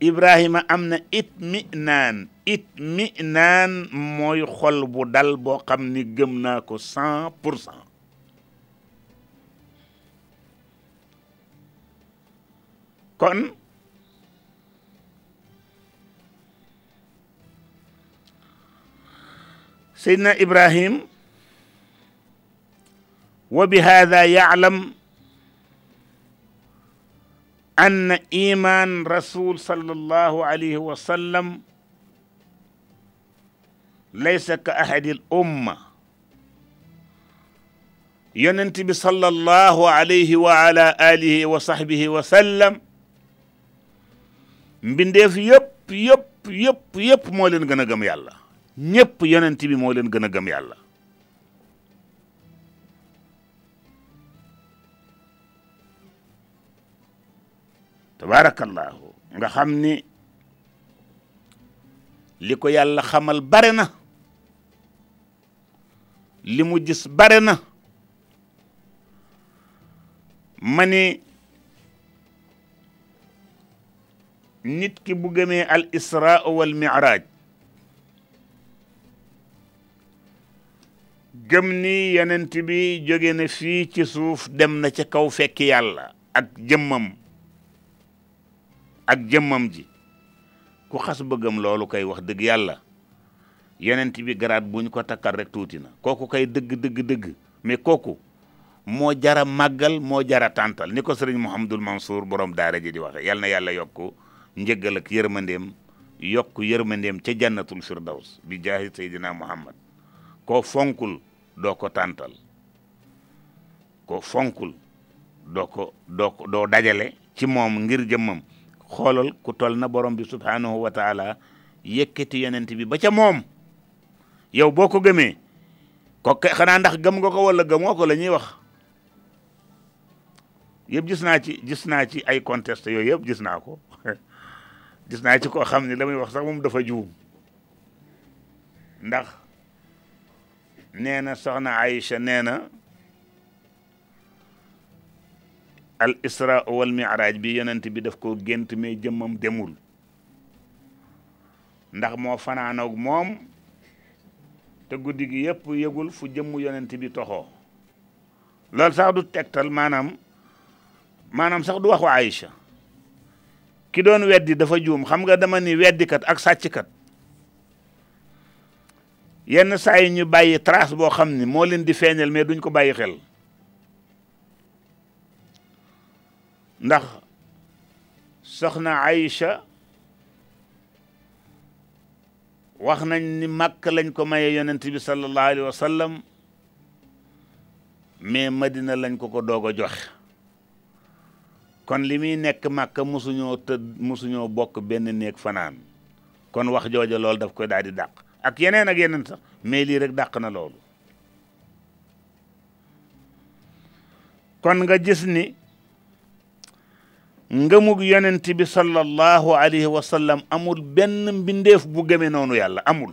Ibrahima am na itminaan itminaan mooy xol bu dal boo xam ni gëm naa ko cent pour cent kon سيدنا إبراهيم وبهذا يعلم أن إيمان رسول صلى الله عليه وسلم ليس كأحد الأمة yonent bi sallallahu alayhi wa ala alihi wa sahbihi wa sallam mbindeef yëpp yëpp yëpp yëpp moo leen gën a gëm yàlla ñëpp yonent bi moo leen gën a gëm yàlla tabaarakallaahu nga xam ni li ko yàlla xamal bare na li mu gis bare na ma ni nit ki bu gëmee al israa wal miraaj gëm ni yonent bi jóge na fii ci suuf dem na ca kaw fekk yàlla ak jëmmam ak jëmmam ji ku xas bëggam loolu kay wax dëgg yàlla yonent bi garaat bu ñu ko takkal rek tuuti na kooku kay dëgg dëgg dëgg mais kooku moo jara màggal moo jara tàntal ni ko sëriñ Mouhamadul Mansour borom daara ji di waxe yal na yàlla yokk njëggal ak yërmandeem yokk yërmandeem ca jannatul firdaws bi jaahi Seydina Muhammad koo fonkul doo ko tàntal ko fonkul doo ko doo ko doo dajale ci moom ngir jëmmam xoolal ku tol na borom bi subhaanahu wa taala yëkkati yonent bi ba ca moom yow boo ko gëmee ko xanaa ndax gëm nga ko wala gëmoo ko la ñuy wax yëpp gis naa ci gis naa ci ay conteste yooyu yëpp gis naa ko gis naa ci koo xam ne la muy wax sax moom dafa juum ndax nee na soxna Aïcha nee na al isra wal miraaj bi yonent bi daf koo gént mais jëmmam demul ndax moo fanaanoog moom te guddi gi yëpp yëgul fu jëmm yonent bi toxoo loolu sax du tegtal maanaam maanaam sax du waxu Aïcha ki doon weddi dafa juum xam nga dama ni weddikat ak sàcckat yenn saa yi ñu bàyyi trace boo xam ni moo leen di feeñal mais duñ ko bàyyi xel ndax soxna Aïcha wax nañ ni màkk lañ ko maye yonent bi sallallahu alayhi wa sallam mais madina lañ ko ko doog a joxe kon li muy nekk màkka mosuñoo tëdd mosuñoo bokk benn néeg fanaan kon wax jooja loolu daf koy daal di dàq ak yeneen ak yeneen sax mais lii rek dàq na loolu kon nga gis ni ngëmug yonent bi sallallahu alayhi wa sallam amul benn mbindeef bu gëmee noonu yàlla amul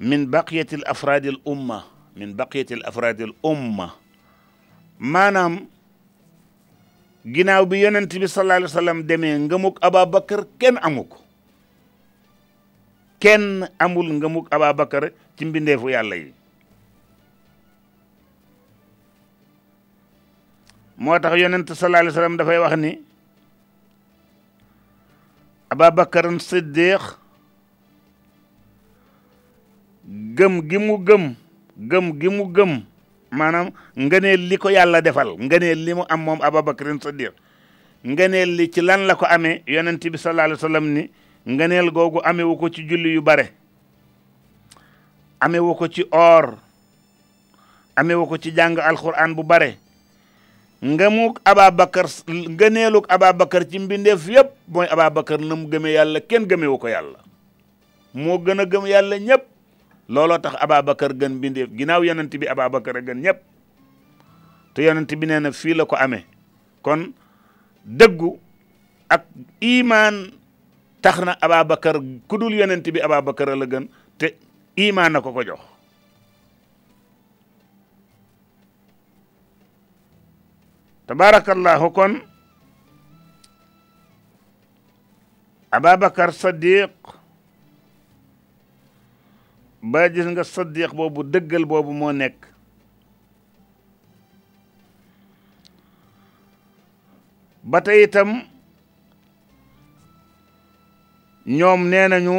min baqiyati al afraadi al umma min baqiyati al afraadi al umma maanaam ginnaaw bi yonent bi sallallahu alayhi wa sallam demee ngëmug Ababakar kenn amu ko kenn amul ngëmug Ababakar ci mbindeefu yàlla yi moo tax yonent sallallahu alayhi wa sallam dafay wax ni Ababakar Siddiq gëm gi mu gëm gëm gi mu gëm maanaam ngëneel li ko yàlla defal ngëneel li mu am moom Ababakar Siddiq ngëneel li ci lan la ko amee yonent bi sallallahu alayhi wa sallam ni ngëneel googu amewu ko ci julli yu bare amewu ko ci or amee woo ko ci jàng alxuraan bu bare ngamuk Ababacar ngëneeluk Ababacar ci mbindeef yépp mooy Ababacar na mu gëmee yàlla kenn gëmewu ko yàlla moo gën a gëm yàlla ñëpp looloo tax Ababacar gën mbindeef ginnaaw yonent bi Ababacar a gën ñëpp te yonent bi nee na fii la ko amee kon dëggu ak imaan tax na Ababacar ku dul yonent bi Ababacar la gën te imaan na ko ko jox tabarakallahu kon Ababacar Sadiq ba gis nga Sadiq boobu dëggal boobu moo nekk ba tey itam ñoom nee nañu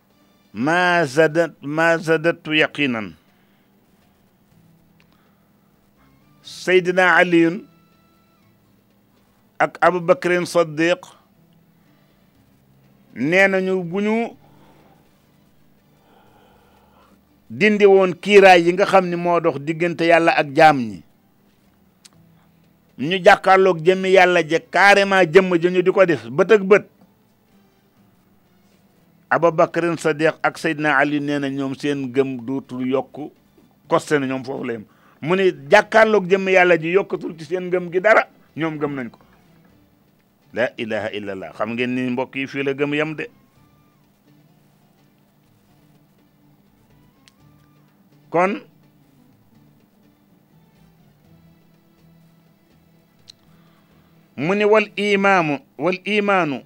maa zadat maa zadatu yaqinan seydina aliyun ak abubakrin saddiq nee nañu bu ñu dindi woon kiiraay yi nga xam ni moo dox diggante yàlla ak jaam ñi ñu jàkkaarloog jëmmi yàlla je carrément jëmm ji ñu di ko def bët ak bët ababakarin sadiq ak seydina ali nee na ñoom seen gëm dootul yokk koste na ñoom foofu la yem mu ne jàkkaarloog jëmm yàlla ji yokkatul ci seen gëm gi dara ñoom gëm nañ ko la ilaha illallah xam ngeen ni mbokk yi fii la gëm yem de kon من والإمام والإيمان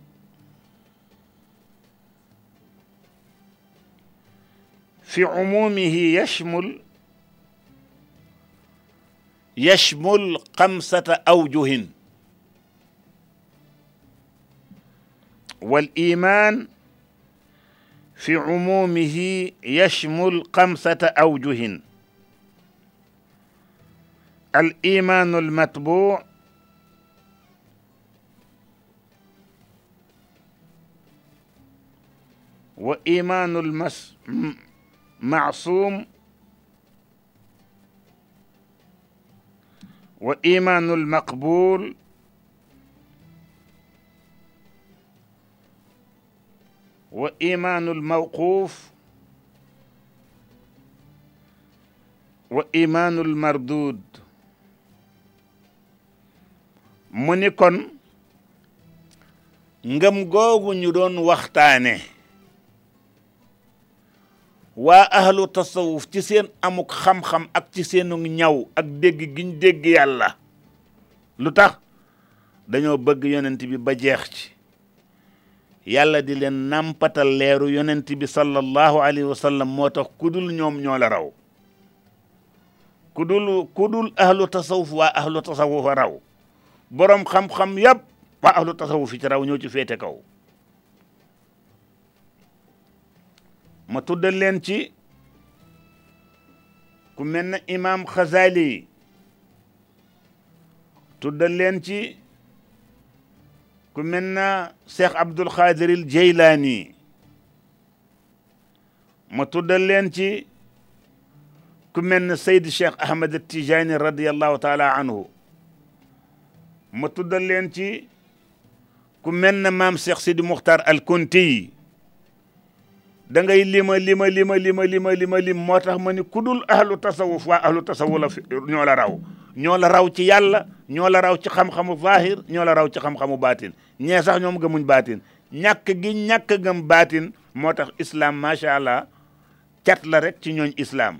في عمومه يشمل يشمل خمسة أوجه والإيمان في عمومه يشمل خمسة أوجه الإيمان المتبوع وإيمان المس معصوم وإيمان المقبول wa imaanul mawquuf wa imaanul marduud mu ni kon ngëm googu ñu doon waxtaane waa ahlu tasawuf ci seen amuk xam-xam ak ci seenu ñaw ak dégg giñ dégg yàlla lu tax dañoo bëgg yonent bi ba jeex ci yàlla di leen nàmpatal leeru yonent bi sallallahu alayhi wa sallam moo tax ku dul ñoom ñoo la raw ku dul ku dul ahlu tasawuf waa ahlu tasawuf a raw boroom xam-xam yëpp waa ahlu tasawuf yi ci raw ñoo ci féete kaw ma tuddal leen ci ku mel ne imaam Xasaali tuddal leen ci ku mel na Cheikh Abdul Xaadir al Jeylaani ma tuddal leen ci ku mel na Seydi Cheikh Ahmed Tijaani radiyallahu taala anhu ma tuddal leen ci ku mel na maam Cheikh Sidi Muxtaar al Kunti da ngay lima lima lima lima lima lima lim moo tax ma ni ku dul ahlu tasawuf waa ahlu tasawuf la ñoo la raw ñoo la raw ci yàlla ñoo la raw ci xam-xamu zahir ñoo la raw ci xam-xamu baatin ñee sax ñoom gëmuñ baatin ñàkk gi ñàkk gëm baatin moo tax islam macha allah cat la rek ci ñooñ islam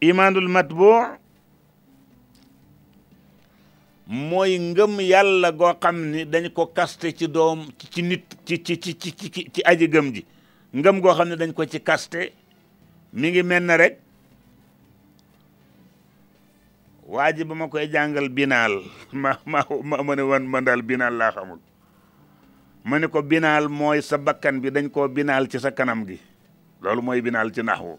imaanul matbu mooy ngëm yàlla goo xam ni dañ ko kaste ci doom ci nit ci ci ci ci ci aji gëm ji ngëm goo xam ne dañ ko ci kaste mi ngi mel na rek waa ji ba ma koy jàngal binaal ma ma ma ne woon man daal binaal laa xamul ma ne ko binaal mooy sa bakkan bi dañ koo binaal ci sa kanam gi loolu mooy binaal ci naxwu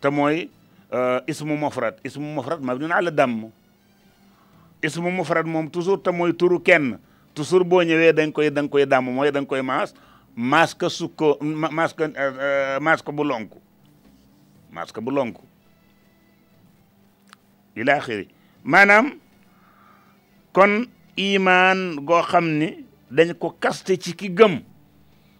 te mooy euh, ismu mufrad ismu mufrad mabniun ala damm ismu mufrad moom toujours te mooy turu kenn toujours boo ñëwee da nga koy da nga koy damm mooy da nga koy maas maas ka sukko maas ka euh, euh, maas ka bu lonku maas ka bu lonku ila axiri maanaam kon imaan goo xam ni dañ ko kaste ci ki gëm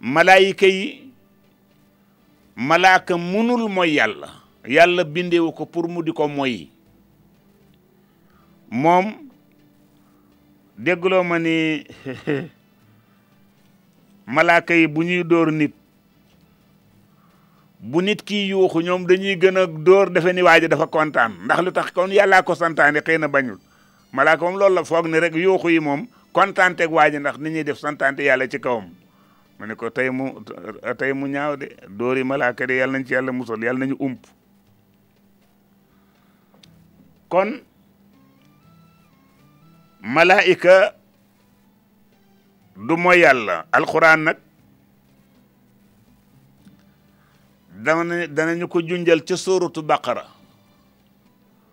malaayika yi malaaka munul mooy yàlla yàlla bindewu ko pour mu di ko moy moom déggloo ma ni malaaka yi bu ñuy dóor nit bu nit ki yuuxu ñoom dañuy gën a dóor defe ni waa ji dafa kontaan ndax lu tax kon yàllaa ko santaane xëy na bañul malaaka moom loolu la foog ni rek yuuxu yi moom kontaanteeg waa ji ndax ni ñuy def santaante yàlla ci kawam mu ne ko tey mu tey mu ñaaw de dóori malaaka de yàlla nañ ci yàlla musal yàlla nañu ump kon malaayika du mooy yàlla alxuraan nag dana danañu ko junjal ca sóoratu baqara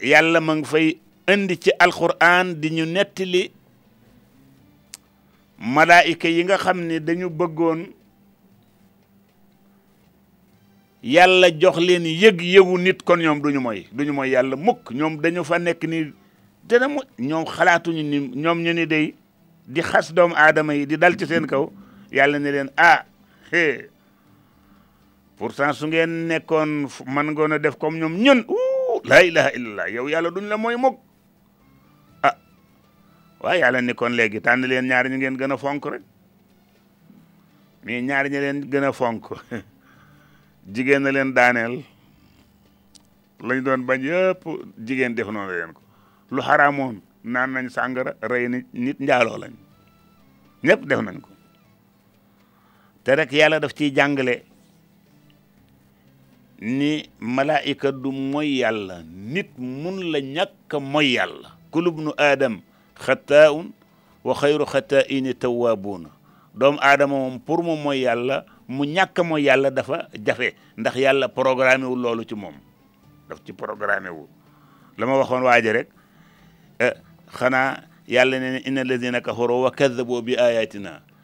yàlla ma ngi fay indi ci alquran di ñu nettali malaayika yi nga xam ne dañu bëggoon yàlla jox leen yëg-yëgu nit kon ñoom duñu mooy duñu mooy yàlla mukk ñoom dañu fa nekk ni dana mu ñoom xalaatuñu ni ñoom ñu ni day di xas doomu aadama yi di dal ci seen kaw yàlla ne leen ah xee pourtant su ngeen nekkoon man ngoon a def comme ñoom ñun uu laa ilaha illallah yow yàlla duñ la mooy mukk ah waaye yàlla ni kon léegi tànn leen ñaari ñu ngeen gën a fonk rek mais ñaari ñi leen gën a fonk jigéen na leen daaneel lañ doon bañ yëpp jigéen def noonu leen ko lu xaraamoon naan nañ sàngara rey nit nit njaaloo lañ ñëpp def nañ ko te rek yàlla daf ciy jàngale ni malaayika du moy yàlla nit mun la ñàkk moy yàlla kulubnu aadam xataaun wa xayru xataaini tawaabuuna doomu aadama moom pour mu moy yàlla mu ñàkk moy yàlla dafa jafe ndax yàlla programme wul loolu ci moom daf ci programme wul la ma waxoon waaje rek eh, xanaa yàlla ne ne inna alladina kafaru wa kaddabu bi ayatina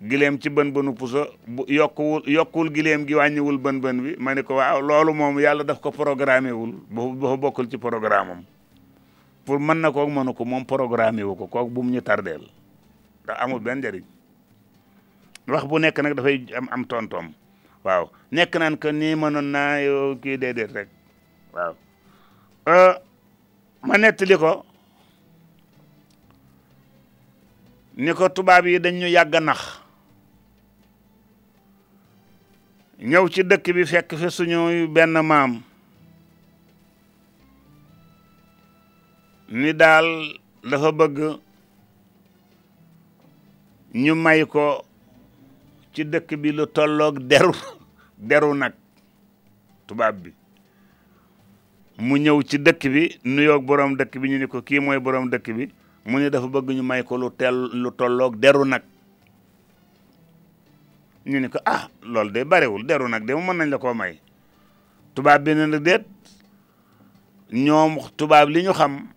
gileem ci bën bënu puso bu yokkuwul yokkul gileem gi wàññiwul bën bën bi ma ne ko waaw loolu moom yàlla daf ko programmé wul ba bokkul ci programme am pour mën na koog mënu ko moom programmé wu ko koog bu mu ñu tardeel ndax amul benn njëriñ wax bu nekk nag dafay am am tontoom waaw nekk naan que nii mënoon naa yow kii déedéet rek waaw euh, ma nettali ko ni ko tubaab yi dañ ñu yàgg a nax ñëw ci dëkk bi fekk fi suñu benn maam ni daal dafa bëgg ñu may ko ci dëkk bi lu tolloog deru deru nag tubaab bi mu ñëw ci dëkk bi nuyoog borom dëkk bi ñu ni ko kii mooy borom dëkk bi mu ne dafa bëgg ñu may ko lu teel lu tolloog deru nag ñu ni ko ah loolu de barewul deru nag de mën nañ la koo may tubaab bi ne nag déet ñoom tubaab li ñu xam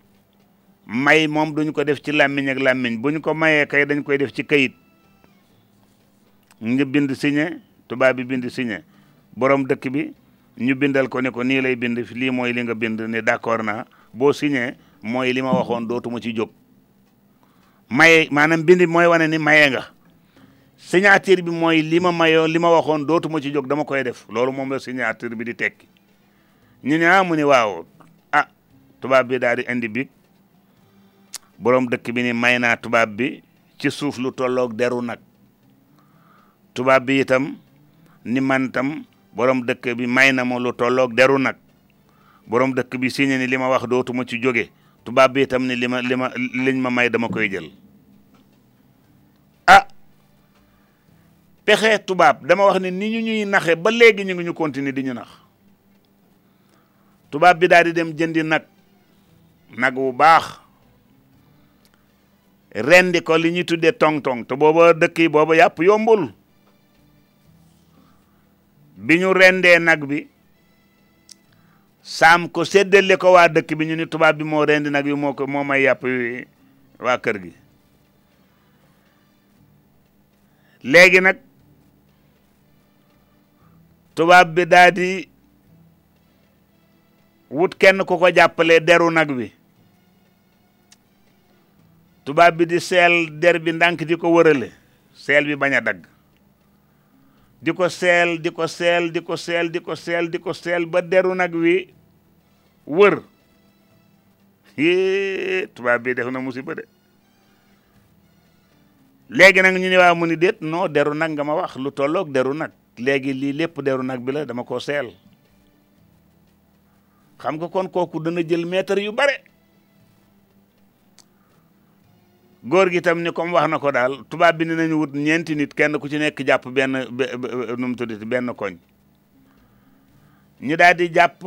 may moom duñ ko def ci làmmiñ ak làmmiñ bu ñu ko mayee kay dañ koy def ci kayit nga bind signé tubaab bi bind signé borom dëkk bi ñu bindal ko ne ko nii lay bind lii mooy li nga bind ne d'accord naa boo signé mooy li ma waxoon dootuma ci jóg maye maanaam bind mooy wane ni maye nga signature bi mooy li ma mayoo li ma waxoon dootuma ci jóg dama koy def loolu moom la signature bi di tekki ñu ne ah mu ni waaw ah tubaab bi daal di indi bi borom dëkk bi ni may naa tubaab bi ci suuf lu tolloog deru nag tubaab bi itam ni man itam borom dëkk bi may na ma lu tolloog deru nag borom dëkk bi signé ni li ma wax dootuma ci jóge tubaab bi itam ni li ma li ma liñ ma may dama koy jël ah pexe tubaab dama wax ne ni ñu ñuy naxe ba léegi ñu ngi ñu continuer di ñu nax tubaab bi daal di dem jëndi nag nag wu baax rendi ko li ñuy tuddee tong-tong te booba dëkk yi booba yàpp yombul bi ñu rendee nag bi saam ko séddale ko waa dëkk bi ñu ni tubaab bi moo rendi nag bi moo ko moo may yàpp wi waa kër gi léegi nag tubaab bi daa di wut kenn ku ko jàppale deru nag bi tubaab bi di seel der bi ndànk di ko wërale seel bi bañ a dagg di ko seel di ko seel di ko seel di ko seel di ko seel ba deru nag wi wër yée tubaab bi def na musiba de léegi nag ñu ne waa mu ni déet non deru nag nga ma wax lu tolloog deru nag léegi lii lépp deru nag bi la dama ko seel xam nga kon kooku dana jël mètre yu bare góor gi tam ni comme wax na ko daal tubaab bi ni nañu wut ñeenti nit kenn ku ci nekk jàpp benn nu mu tuddati benn koñ ñu daal di jàpp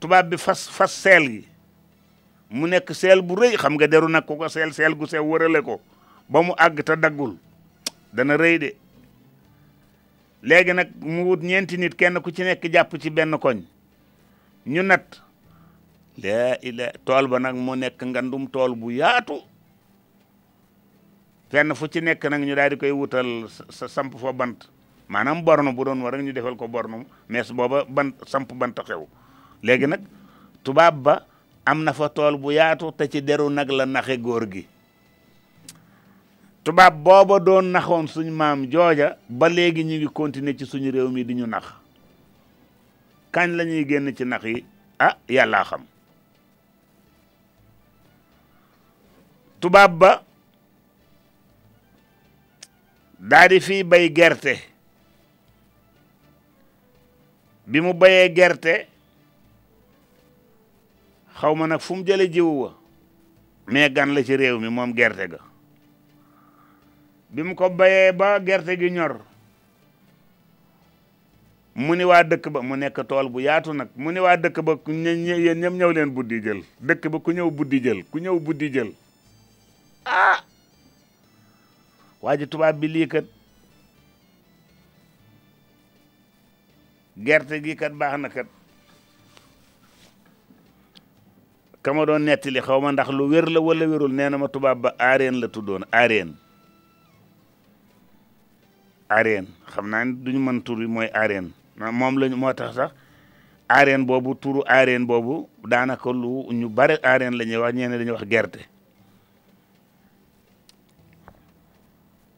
tubaab bi fas fas seel gi mu nekk seel bu rëy xam nga deru nag ku ko seel seel gu sew wërale ko ba mu àgg te daggul dana rëy de léegi nag mu wut ñeenti nit kenn ku ci nekk jàpp ci benn koñ ñu nat laa ila tool ba nag mu nekk ngandum tool bu yaatu fenn fu ci nekk nag ñu daal di koy wutal sa samp fa bant maanaam borno bu doon war rek ñu defal ko borno mais booba bant samp bant xew léegi nag tubaab ba am na fa tool bu yaatu te ci deru nag la naxe góor gi tubaab booba doon naxoon suñ maam jooja ba léegi ñu ngi continuer ci suñu réew mi di ñu nax kañ la ñuy génn ci nax yi ah yàllaa xam tubaab ba daa di fii bay gerte bi mu bayee gerte xaw ma nag fu mu jële jiwu wa mais gan la ci réew mi moom gerte ga bi mu ko bayee ba gerte gi ñor mu ni waa dëkk ba mu nekk tool bu yaatu nag mu ni waa dëkk ba ku yéen ñëpp ñëw leen buddi jël dëkk ba ku ñëw buddi jël ku ñëw buddi jël ah waa ji tubaab bi lii kat gerte gi kat baax na kat kama doon nettali xaw ma ndax lu wér la wala wérul nee na ma tubaab ba aareen la tuddoon aareen areen xam naa ne duñu mën tur bi mooy areen moom lañu moo tax sax areen boobu turu areen boobu daanaka lu ñu bare areen la ñuy wax ñeneen dañuy wax gerte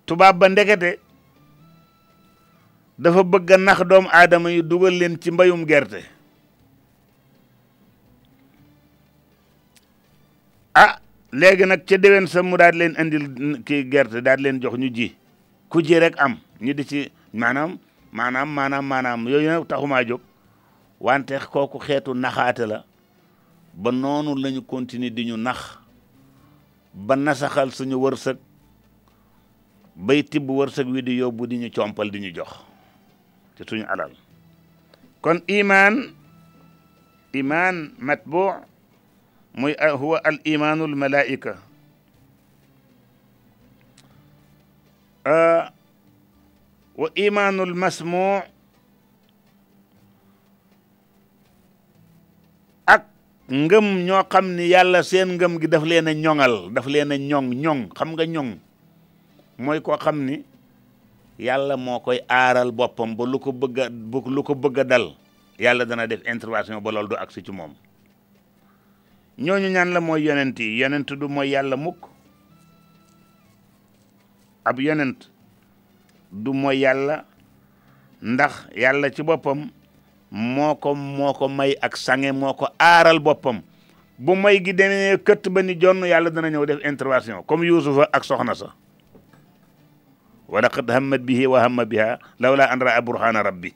tubaab ba ndekete dafa bëgg a nax doomu aadama yi dugal leen ci mbayum gerte ah léegi nag ca déwén sa mu daal leen indil kii gerte daal leen jox ñu ji ku ji rek am ñu di ci maanaam maanaam maanaam maanaam yooyu nag taxumaa jóg wante kooku xeetu naxaate la ba noonu lañu continuer di ñu nax ba nasaxal suñu wërsëg bay tibb wërsëg wi di yóbbu di ñu compal di ñu jox ci suñu alal kon imaan imaan matbu muy huwa al imaanu al malaika wa imaanu al masmuu ak ngëm ñoo xam ni yàlla seen ngëm gi daf leen a ñoŋal daf leen a ñoŋ ñoŋ xam nga ñoŋ mooy koo xam ni yàlla moo koy aaral boppam ba lu ko bëgg a lu ko bëgg a dal yàlla dana def intervention ba loolu du agsi ci moom ñooñu ñaan la mooy yonent yi yonent du mooy yàlla mukk ab yonent du mooy yàlla ndax yàlla ci boppam moo ko moo ko may ak sange moo ko aaral boppam bu may gi demee këtt ba ni jonn yàlla dana ñëw def intervention comme yuusufa ak soxna sa wa laqad hammat bihi wa hamma biha lawla an raa burhana rabbi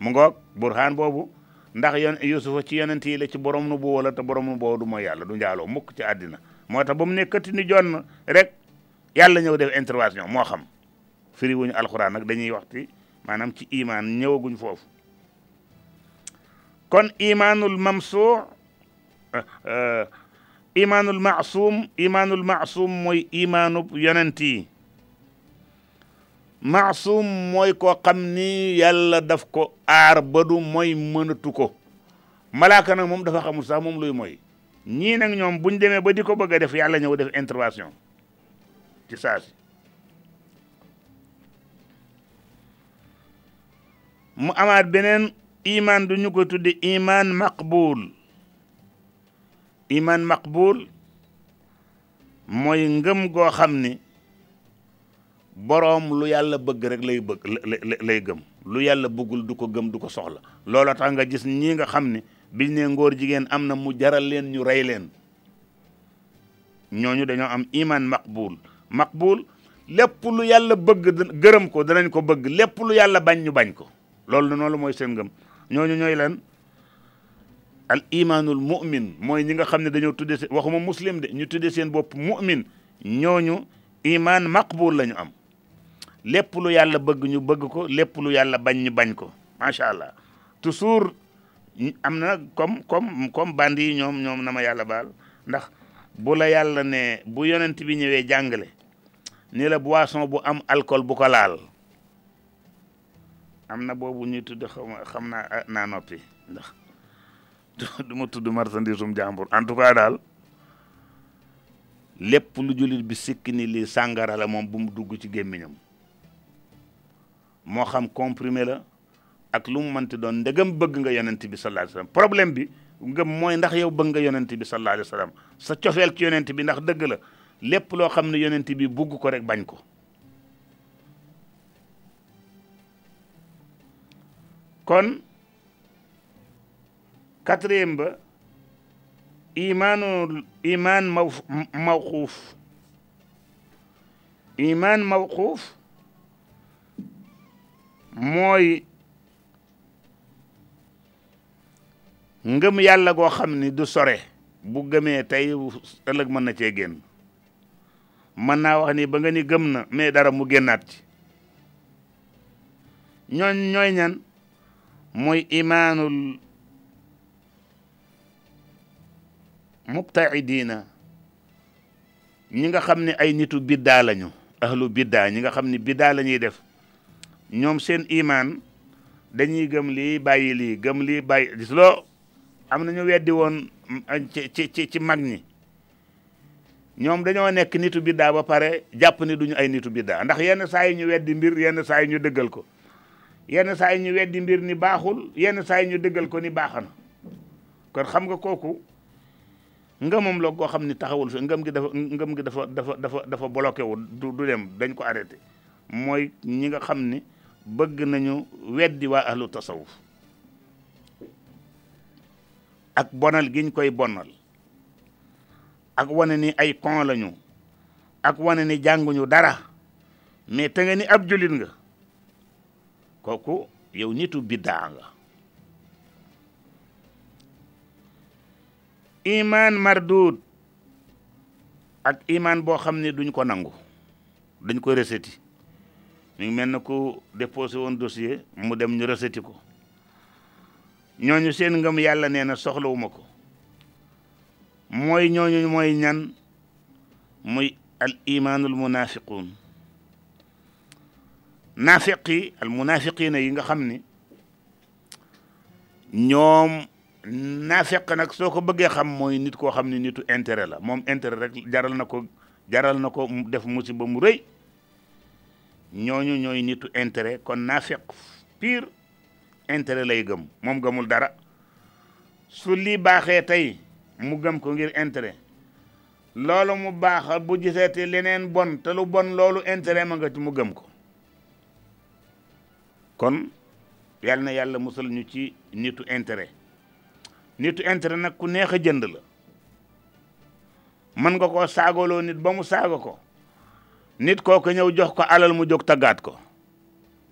mu ngoog burhaan boobu ndax yon yusufa ci yonent yi la ci borom nu bu wala te borom nu boobu du mooy yàlla du njaaloo mukk ci àddina moo tax ba mu nekkati ni jonn rek yàlla ñëw def intervention moo xam firi wuñu alxuraan nag dañuy waxti maanaam ci imaan ñëwaguñ foofu kon imaanul mamsuux eh, eh, imaanul maasuum imaanul maasuum mooy imaanub yonent yi maasum mooy koo xam ni yàlla daf ko aar ba du mooy mënatu ko malaaka nag moom dafa xamul sax moom luy mooy ñii nag ñoom buñ demee ba di ko bëgg a def yàlla ñëw def intervention ci saa si mu amaat beneen iman du ñu ko tudde iman maqbul iman maqbul mooy ngëm goo xam ni boroom lu yàlla bëgg rek lay bëgg lay gëm lu yàlla bëggul du ko gëm du ko soxla looloo tax nga gis ñii nga xam ni biñ ne ngóor jigéen am na mu jaral leen ñu rey leen ñooñu dañoo am iman maqbul maqbul lépp lu yàlla bëgg gërëm ko danañ ko bëgg lépp lu yàlla bañ ñu bañ ko loolu noonu mooy seen ngëm ñooñu ñooy lan al imaanul mu'min mooy ñi nga xam ne dañoo tudde seen waxuma muslim de ñu tudde seen bopp mu'min ñooñu imaan maqbul la ñu am lépp lu yàlla bëgg ñu bëgg ko lépp lu yàlla bañ ñu bañ ko macha allah toujours am na comme comme comme bandi yi ñoom ñoom na ma yàlla baal ndax bu la yàlla ne bu yonent bi ñëwee jàngale ni la boisson bu am alcool bu ko laal am na boobu ñuy tudd xam naa ah, naa noppi ndax du ma tudd marchandise um jàmbur en tout cas daal lépp lu jullit bi sikki ni lii sàngara la moom bu mu dugg ci gémmiñam moo xam comprimé la ak lu mu mënti doon ndegam bëgg nga yonent bi sallallahu alayhi problème bi ngëm mooy ndax yow bëgg nga yonent bi sallallahu alayhi wasallam sa cofeel ci yonent bi ndax dëgg la lépp loo xam ne yonent bi bugg ko rek bañ ko kon quatrième ba imaanu imaan maw mawquuf imaan mawquuf mooy ngëm yàlla goo xam ni du sore bu gëmee tey ëllëg mën na cee génn mën naa wax ni ba nga ni gëm na mais dara mu génnaat ci ñooñ ñooy ñan mooy imaanul mubtaidiina ñi nga xam ne ay nitu biddaa lañu ahlu biddaa ñi nga xam ni biddaa la ñuy def ñoom seen imaan dañuy gëm lii bàyyi lii gëm lii bàyyi gis loo am na ñu weddi woon ci ci ci mag ñi ñoom dañoo nekk nitu biddaa ba pare jàpp ni duñu ay nitu biddaa ndax yenn saa yi ñu weddi mbir yenn saa yi ñu dëggal ko yenn saa yi ñu weddi mbir ni baaxul yenn saa yi ñu dëggal ko ni baaxana kon xam nga kooku ngëmam la koo xam ni taxawul fi ngëm gi dafa ngëm gi dafa dafa dafa dafa bloqué wu du du dem dañ ko arrêté mooy ñi nga xam ni bëgg nañu weddi waa ahlu tasawuf ak bonal giñ koy bonal ak wane ni ay con lañu ak wane ni jànguñu dara mais te nga ni ab jullit nga kooku yow nitu biddaa nga iman mardud ak iman boo xam ne duñ ko nangu dañ koy receti ñu ngi mel ne ku déposé woon dossier mu dem ñu receti ko ñooñu seen ngëm yàlla nee na soxlawuma ko mooy ñooñu mooy ñan muy al imaanul munaafiquun naafiq yi al munaafiqiina yi nga xam ni ñoom naafiq nag soo ko bëggee xam mooy nit koo xam ne nitu intérêt la moom intérêt rek jaral na ko jaral na ko def musiba mu rëy ñooñu ñooy nitu intérêt kon naafiq pire intérêt lay gëm moom gëmul dara su lii baaxee tey mu gëm ko ngir intérêt loolu mu baax bu giseeti leneen bon te lu bon loolu intérêt ma nga ci mu gëm ko kon yal na yàlla musal ñu ci nitu intérêt nitu intérêt nag ku neex a jënd la mën nga koo saagaloo nit ba mu saaga ko nit kooku ñëw jox ko alal mu jóg taggaat ko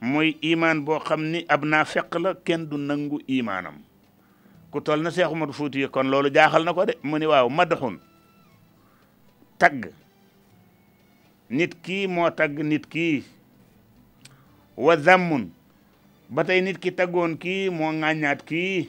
mooy imaan boo xam ni ab naa feq la kenn du nangu imaanam ku toll na Seex Umar Fuuti kon loolu jaaxal na ko de mu ni waaw madaxun tagg nit kii moo tagg nit kii wa zammun ba tey nit ki taggoon kii moo ŋàññaat kii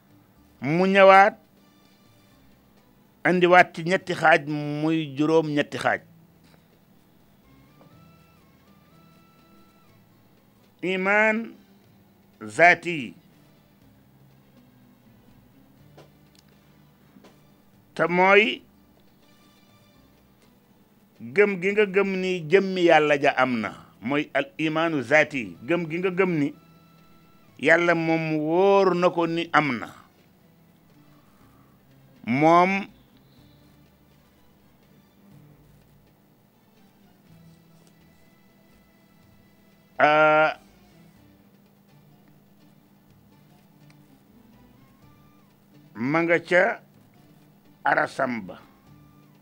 mu ñëwaat indiwaat ci ñetti xaaj muy juróom ñetti xaaj iman zaati yi te mooy gëm gi nga gëm ni jëmmi yàlla ja am na mooy al imaanu zaati gëm gi nga gëm ni yàlla moom wóor na ko ni am na moom ah, ma nga ca arasam ba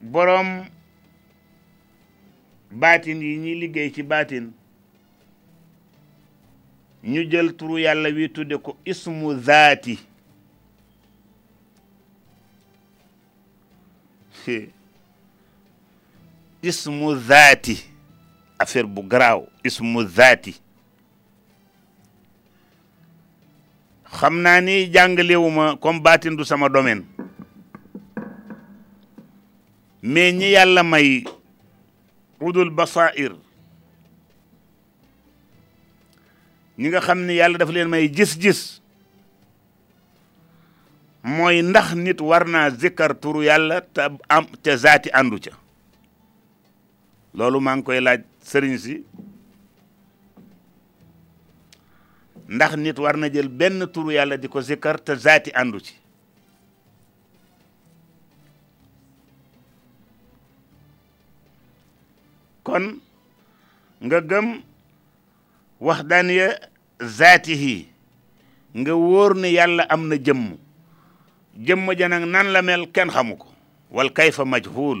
boroom baatin yi ñuy liggéey ci baatin ñu jël turu yàlla wi tudde ko ismu zaati ismu zaati affaire bu garaaw ismu zaati xam naa ni jàngalewuma comme baatin du sama domaine mais ñi yàlla may udul basair ñi nga xam ni yàlla dafa leen may gis-gis mooy ndax nit war naa zikkar turu yàlla te am te zaati àndu ca loolu maa ngi koy laaj sëriñ si ndax nit war na jël benn turu yàlla di ko zikkar te zaati àndu ci kon nga gëm wax daan ya zaatihi nga wóor ne yàlla am na jëmm jëmm ja nag nan la mel kenn xamu ko wal kayfa majhul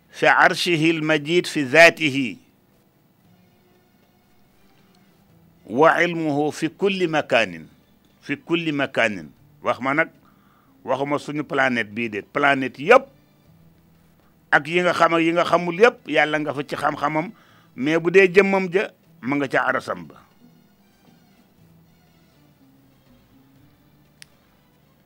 fi arshihi almajid fi zaatihi wa ilmuhu fi kulli makaanin fi kulli makaanin wax ma nag waxuma suñu planète bii de planète yëpp ak yi nga xam ak yi nga xamul yëpp yàlla nga fa ci xam-xamam mais bu dee jëmmam ja ma nga ca arasam ba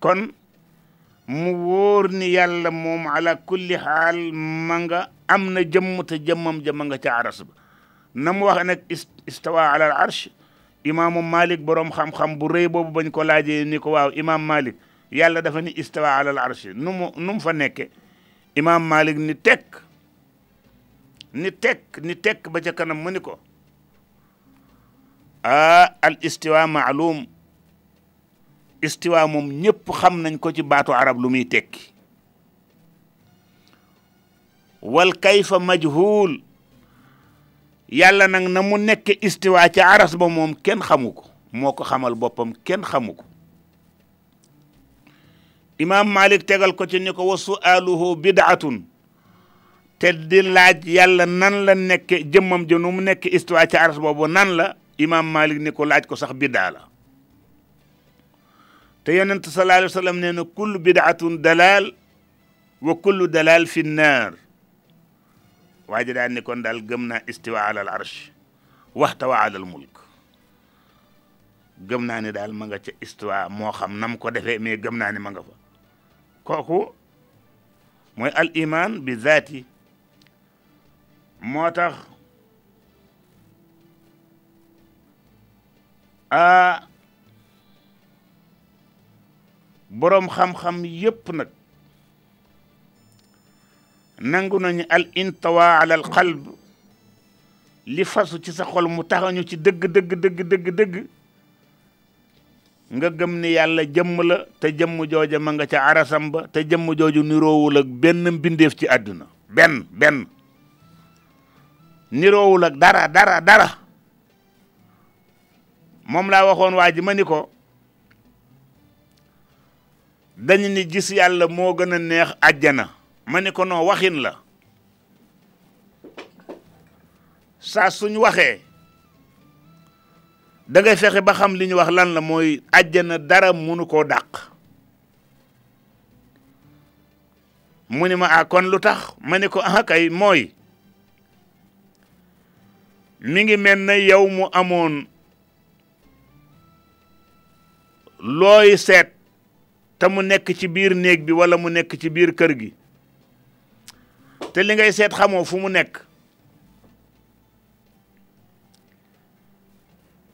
kon mu wóor ni yàlla moom ala kulli xaal ma nga am na jëmm te jëmmam jëmm nga ca aras ba na mu wax nag istawa ala al arsh imaamu malik boroom xam-xam bu rëy boobu bañ ko laajee ni ko waaw imaam malik yàlla dafa ni istawa ala al arsh nu mu nu mu fa nekke imaam malik ni tekk ni tekk ni tekk ba ca kanam mu ni ko ah al istiwa maalum istiwa moom ñëpp xam nañ ko ci baatu arab lu muy tekki wal kayfa majhul yàlla nag na mu nekk istiwa ci aras ba moom kenn xamu ko moo ko xamal boppam kenn xamu ko imaam malik tegal ko ci ni ko wa sualuhu bidaatun te di laaj yàlla nan la nekke jëmmam ja nu mu nekk istiwa ci aras boobu nan la imaam Malik ni ko laaj ko sax biddaa la te yonent sallallahu alayhi wa sallam nee na kullu bidaatun dalal wa kullu dalal fi nnaar waa ji daan ni kon daal gëm naa istiwa alal arsh waxtawa alal mulk gëm naa ni daal ma nga ca istiwa moo xam nam ko defee mais gëm naa ni ma nga fa kooku mooy al iman bi zaati moo tax a boroom xam-xam yépp nag nangu nañu al intawa ala al qalb li fasu ci sa xol mu taxañu ci dëgg dëgg dëgg dëgg dëgg nga gëm ni yàlla jëmm la te jëmm jooja ma nga ca arasam ba te jëmm jooju niroowul ak benn mbindeef ci àdduna benn benn niroowul ak dara dara dara moom laa waxoon waa ji ma ni ko dañu ni gis yàlla moo gën a neex àjjana ma ni ko noo waxin la saa suñ waxee da ngay fexe ba xam li ñu wax lan la mooy àjjana dara munu koo dàq mu ni ma ah kon lu tax ma ne ko ah kay mooy mi ngi mel na yow mu amoon looy seet te mu nekk ci biir néeg bi wala mu nekk ci biir kër gi te li ngay seet xamoo fu mu nekk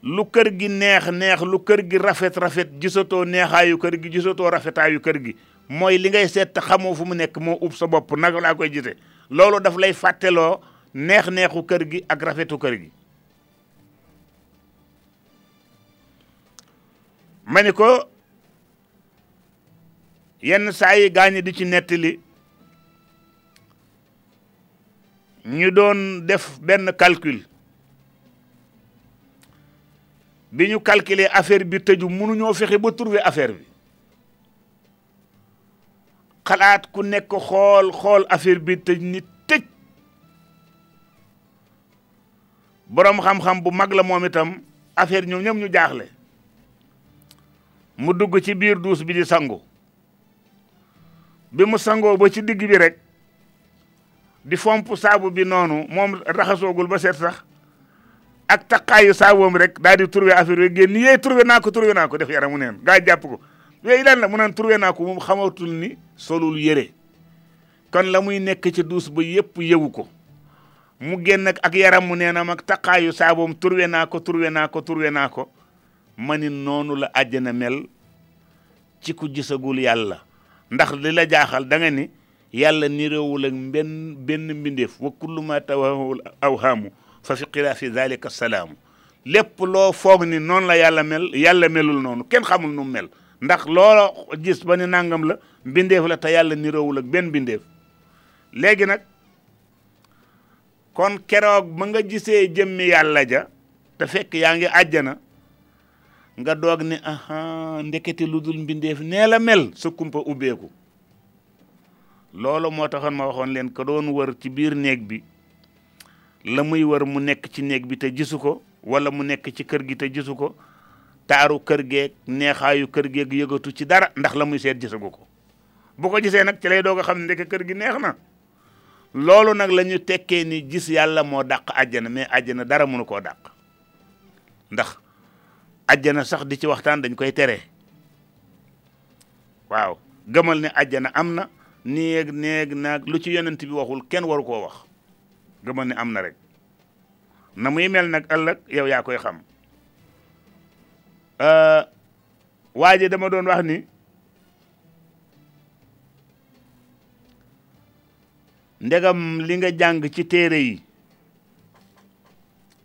lu kër gi neex neex lu kër gi rafet rafet gisatoo neexaayu kër gi gisatoo rafetaayu kër gi mooy li ngay seet xamoo fu mu nekk moo ub sa bopp naka laa koy jite loolu daf lay fàtteloo neex neexu kër gi ak rafetu kër gi ma ni ko yenn saa yi gaañi di ci nettali ñu doon def benn calcul bi ñu calculer affaire bi tëju mënuñoo fexe ba trouver affaire bi xalaat ku nekk xool xool affaire bi tëj nit tëj boroom xam-xam bu mag la moom itam affaire ñoom ñoom ñu jaaxle mu dugg ci biir duus bi di sangu bi mu sangoo ba ci digg bi rek di fomp saabu bi noonu moom raxasoogul ba seet sax ak taqaayu saaboom rek daal di trouvé affaire yooyu génn yee trouvé naa ko trouvé naa ko def yaramu neen gaa jàpp ko yooyu lan la mu naan trouvé naa ko moom xamatul ni solul yére kon la muy nekk ci duus ba yépp yëgu ko mu génn ak yaram mu neenam ak taqaayu saaboom trouvé naa ko trouvé naa ko trouvé naa ko ma ni noonu la àjjana mel ci ku gisagul yàlla ndax li la jaaxal da nga ni yàlla niroowul ak benn benn mbindeef wa kullu ma tawahul awhaamu fa fi xilaasi dalika salaamu lépp loo foog ni noonu la yàlla mel yàlla melul noonu kenn xamul nu mel ndax loola gis ba ni nangam la mbindeef la te yàlla niroowul ak benn mbindeef léegi nag kon keroog ma nga gisee jëmmi yàlla ja te fekk yaa ngi àjjana nga doog ne aha ndekete lu dul mbindeef nee la mel sa kumpa ubbeeku loolu moo taxoon ma waxoon leen ko doon wër ci biir néeg bi la muy wër mu nekk ci néeg bi te gisu ko wala mu nekk ci kër gi te gisu ko taaru kër geeg neexaayu kër geeg yëgatu ci dara ndax la muy seet gisagu ko bu ko gisee nag ci lay doog a xam ne ndeke kër gi neex na loolu nag la ñu tekkee ni gis yàlla moo dàq àjjana mais àjjana dara mënu koo dàq ndax ajjana sax di ci waxtaan dañ koy tere waaw gëmal ne ajjana am na néeg néeg naag lu ci yonent bi waxul kenn waru koo wax gëmal ne am na rek na muy mel nag ëllëg yow yaa koy xam euh, waa ji dama doon wax ni ndegam li nga jàng ci téere yi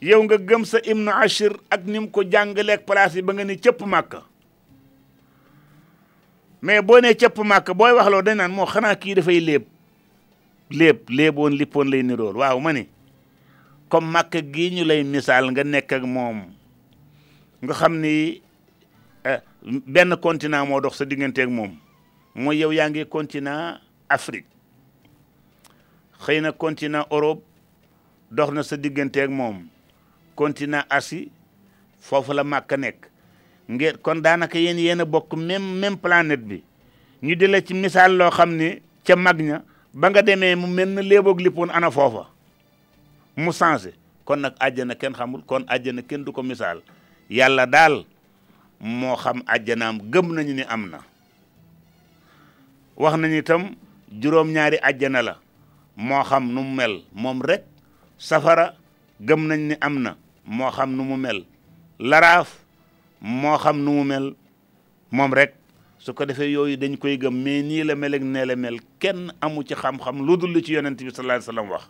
yow nga gëm sa ibnu ashir ak ni mu ko jàngaleeg place yi ba nga ni cëpp màkk mais boo nee cëpp màkk booy wax loo dañ naan moo xanaa kii dafay léeb léeb léeboon lippoon lay nirool waaw ma ni comme màkk gii ñu lay misaal nga nekk ak moom nga xam ni eh, benn continent moo dox sa digganteeg moom mooy yow yaa ngi continent Afrique xëy na continent Europe dox na sa digganteeg moom continent Asie foofu la màkk nekk ngeen kon daanaka yéen yéen a bokk même même planète bi ñu di la ci misaal loo xam ne ca mag ña ba nga demee mu mel na léeboog lippoon ana foofa mu changé kon nag àjjana kenn xamul kon àjjana kenn du ko misaal yàlla daal moo xam àjjanaam gëm nañu ni am na wax nañu itam juróom-ñaari àjjana la moo xam nu mu mel moom rek safara gëm nañ ni am na moo xam nu mu mel laraaf moo xam nu mu mel moom rek su ko defee yooyu dañ koy gëm mais nii la mel ak nee la mel kenn amu ci xam-xam lu dul ci yonent bi sallallahu alayhi wasallam wax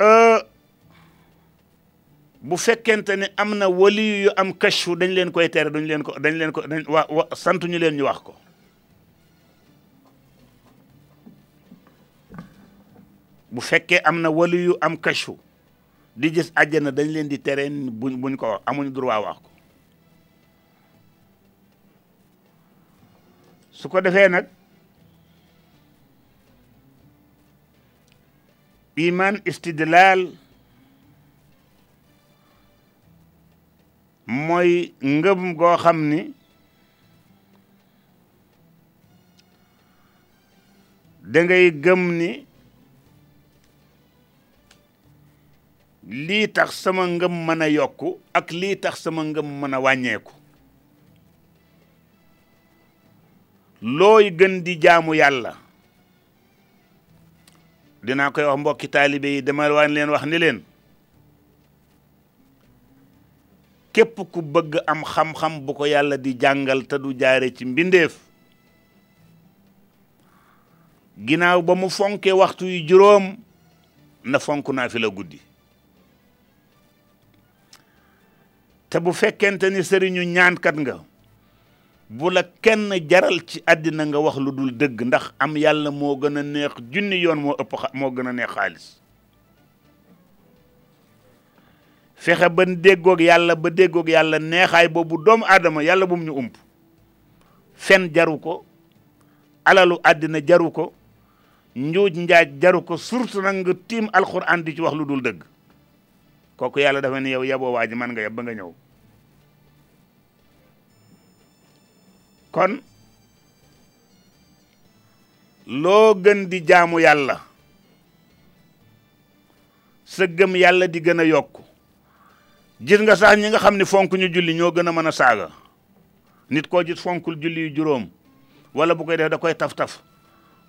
euh, bu fekkente ne am na wali yu am kashfu dañ leen koy tere duñ leen ko dañ leen ko dañ wa wa sant ñu leen ñu wax ko bu fekkee am na wali yu am kashfu di gis àjjana dañ leen di tere buñ buñ ko wax amuñ droit wax ko su ko defee nag iman istidlaal mooy ngëm goo xam ni da ngay gëm ni lii tax sama ngëm mën a yokk ak lii tax sama ngëm mën a wàññeeku looy gën di jaamu yàlla dinaa koy wax mbokki taalibe yi dama waan leen wax ni leen képp ku bëgg am xam-xam bu ko yàlla di jàngal te du jaare ci mbindeef ginnaaw ba mu fonkee waxtu yu juróom na fonk naa fi la guddi te bu fekkente ni sëriñu ñaankat nga bu la kenn jaral ci àddina nga wax lu dul dëgg ndax am yàlla moo gën a neex junni yoon moo ëpp moo gën a neex xaalis fexe ba déggoog yàlla ba déggoog yàlla neexaay boobu doomu aadama yàlla bu mu ñu ump fen jaru ko alalu àddina jaru ko njuuj njaaj jaru ko surtout nag nga tiim alxuraan di ci wax lu dul dëgg kooku yàlla dafa ne yow yaboo waa ji man nga yab ba nga ñëw kon loo gën di jaamu yàlla sa gëm yàlla di gën a yokk gis nga sax ñi nga xam ne fonk ñu julli ñoo gën a mën a saaga nit koo gis fonkul julli yu juróom wala bu koy def da koy taf-taf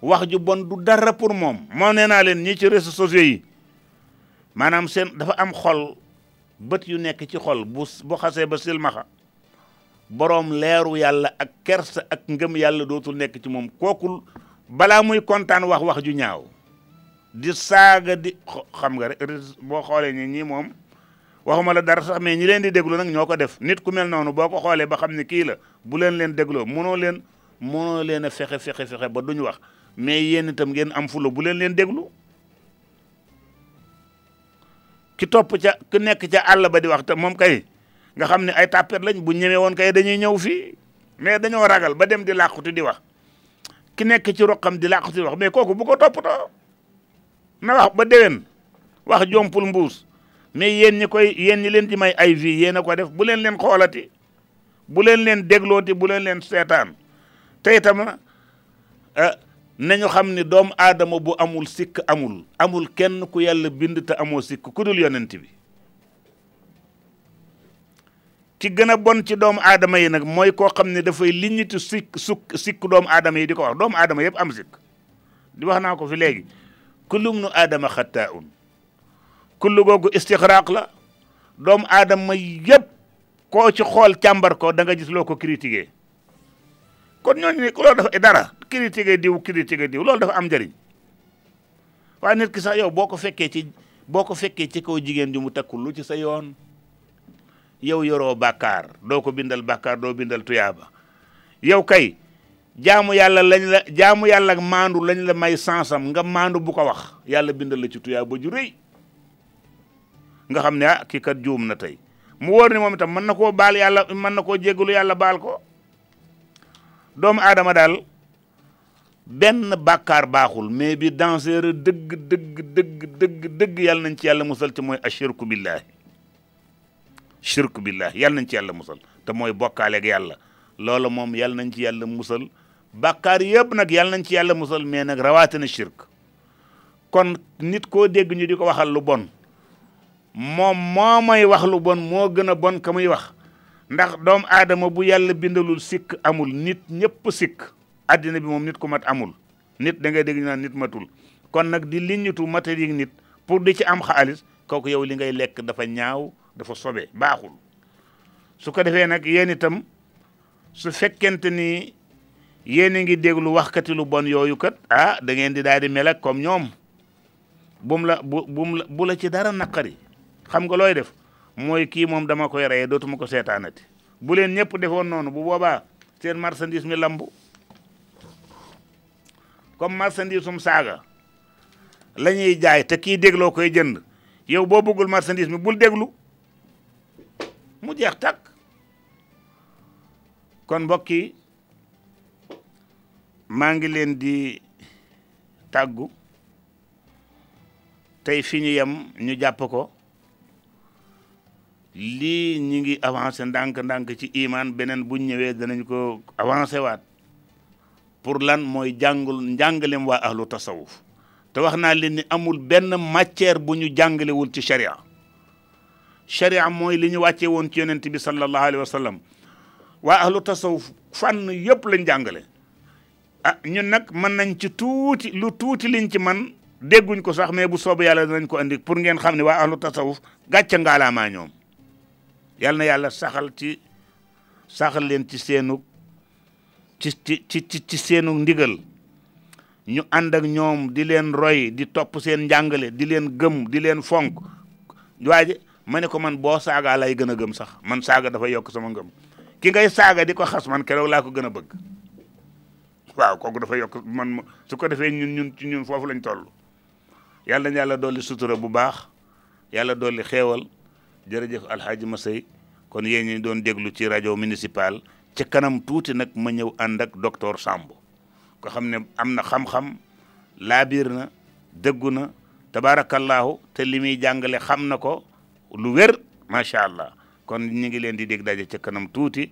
wax ju bon du dara pour moom moo nee naa leen ñii ci réseaux sociaux yi maanaam seen dafa am xol bët yu nekk ci xol bu bu xasee ba silmaxa boroom leeru yàlla ak kersa ak ngëm yàlla dootul nekk ci moom kookul balaa muy kontaan wax wax ju ñaaw di saaga di xam nga rek boo xoolee ñi ñii moom waxuma la dara sax mais ñi leen di déglu nag ñoo ko def nit ku mel noonu boo ko xoolee ba xam ne kii la bu leen leen dégloo mënoo leen mënoo leen a fexe fexe fexe ba duñu wax mais yéen itam ngeen am fulo bu leen leen déglu ki topp ca ki nekk ca àll ba di wax te moom kay nga xam ne ay tàppet lañ bu ñëwee woon kay dañuy ñëw fii mais dañoo ragal ba dem di làquti di wax ki nekk ci roqam di làquti di wax mais kooku bu ko toppatoo na wax ba déwén wax jompul mbuus mais yéen ñi koy yéen ñi leen di may ay vie yéen a ko def bu leen leen xoolati bu leen leen déglooti bu leen leen seetaan tey tama eh, nañu xam ni doomu aadama bu amul sikk amul amul kenn ku yàlla bind te amoo sikk ku dul yonent bi ci gën a bon ci doomu aadama yi nag mooy koo xam ne dafay liñitu sikk sukk sikk doomu aadama yi di ko wax doomu aadama yëpp am sikk di wax naa ko fi léegi kullu nu aadama xattaa un kullu googu istixraaq la doomu aadama yëpp koo ci xool càmbar ko da nga gis loo ko critiqué kon ñooñu ne loolu dafa dara critiqué diw critiqué diw loolu dafa am njëriñ waaye nit ki sax yow boo ko fekkee ci boo ko fekkee ci kaw jigéen ju mu takkul lu ci sa yoon yow yoroo bàkkaar doo ko bindal bàkkaar doo bindal tuyaaba yow kay jaamu yàlla lañ la jaamu yàlla ak maandu lañ la may sansam nga maandu bu ko wax yàlla bindal la ci tuyaaba ju rëy nga xam ne ah kii kat juum na tey mu wóor ni moom itam mën na koo baal yàlla mën na koo jéggalu yàlla baal ko doomu aadama daal benn bàkkaar baaxul mais bi dangereux dëgg dëgg dëgg dëgg dëgg yàlla nañ ci yàlla musal ci mooy ashirku billahi shirk billah yàlla nañ ci yàlla musal te mooy bokkaaleeg yàlla loola moom yàlla nañ ci yàlla musal bàkkaar yëpp nag yàlla nañ ci yàlla musal mais nag rawatina shirk kon nit koo dégg ñu di ko waxal lu bon moom moo may wax lu bon moo gën a bon ka muy wax ndax doom aadama bu yàlla bindalul sikk amul nit ñëpp sikk àddina bi moom nit ku mat amul nit da ngay dégg ñu naan nit matul kon nag di liññitu matériel nit pour di ci am xaalis kooku yow li ngay lekk dafa ñaaw dafa sobe baaxul su ko defee nag yéen itam su fekkente ni yéen a ngi déglu waxkati lu bon yooyu kat ah da ngeen di daal di mel ak comme ñoom bu mu la bu bu la ci dara naqari xam nga looy def mooy kii moom dama koy reye dootuma ko seetaanati bu leen ñëpp defoon noonu bu boobaa seen marchandise mi lambu comme marchandise um saaga la ñuy jaay te kii dégloo koy jënd yow boo bëggul marchandise mi bul déglu mu jeex takk kon mbokk yi maa ngi leen di tàggu tey fi ñu yem ñu jàpp ko lii ñu ngi avancé ndànk-ndànk ci imaan beneen bu ñëwee danañ ko avancé waat pour lan mooy jàngul njàngalem waa ahlu tasawuf te wax naa leen ni amul benn matière bu ñu jàngalewul ci sharia sharia mooy li ñu wàccee woon ci yonent bi sallallahu alayhi wa sallam waa ahlu tasawuf fànn yëpp lañ jàngale ah ñun nag mën nañ ci tuuti lu tuuti liñ ci man dégguñ ko sax mais bu soobee yàlla dinañ ko andi pour ngeen xam ne waa ahlu tasawuf gàcce ngaalaamaa ñoom yal na yàlla saxal ci saxal leen ci seenug ci ci ci ci seenu ndigal ñu ànd ak ñoom di leen roy di topp seen njàngale di leen gëm di leen fonk waaye ma ne ko man boo saagaa lay gën a gëm sax man saaga dafa yokk sama ngëm ki ngay saaga di ko xas man keroog laa ko gën a bëgg waaw kooku dafa yokk man su ko defee ñun ñun ci ñun foofu lañ toll yàlla na yàlla dolli sutura bu baax yàlla dolli xeewal jërëjëf alxaaji Masey kon yéen ñi doon déglu ci rajo municipal ci kanam tuuti nag ma ñëw ànd ak docteur Samb ko xam ne am na xam-xam laabiir na dëggu na tabaarakallaahu te li muy jàngale xam na ko lu wér macha allah kon ñu ngi leen di dégg daje ca kanam tuuti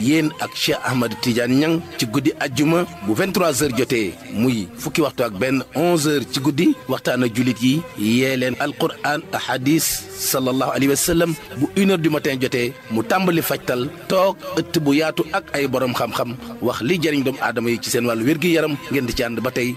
yéen ak Cheikh Ahmed Tidiane Niang ci guddi ajjuma bu 23h jotee muy fukki waxtu ak benn 11h ci guddi waxtaan ak jullit yi yee leen alquran ak hadis sallallahu alayhi wa sallam bu 1h du matin jotee mu tàmbali fajtal toog ëtt bu yaatu ak ay borom xam-xam wax li jëriñ doomu aadama yi ci seen wàllu wér-gi-yaram ngeen di ci ànd ba tey.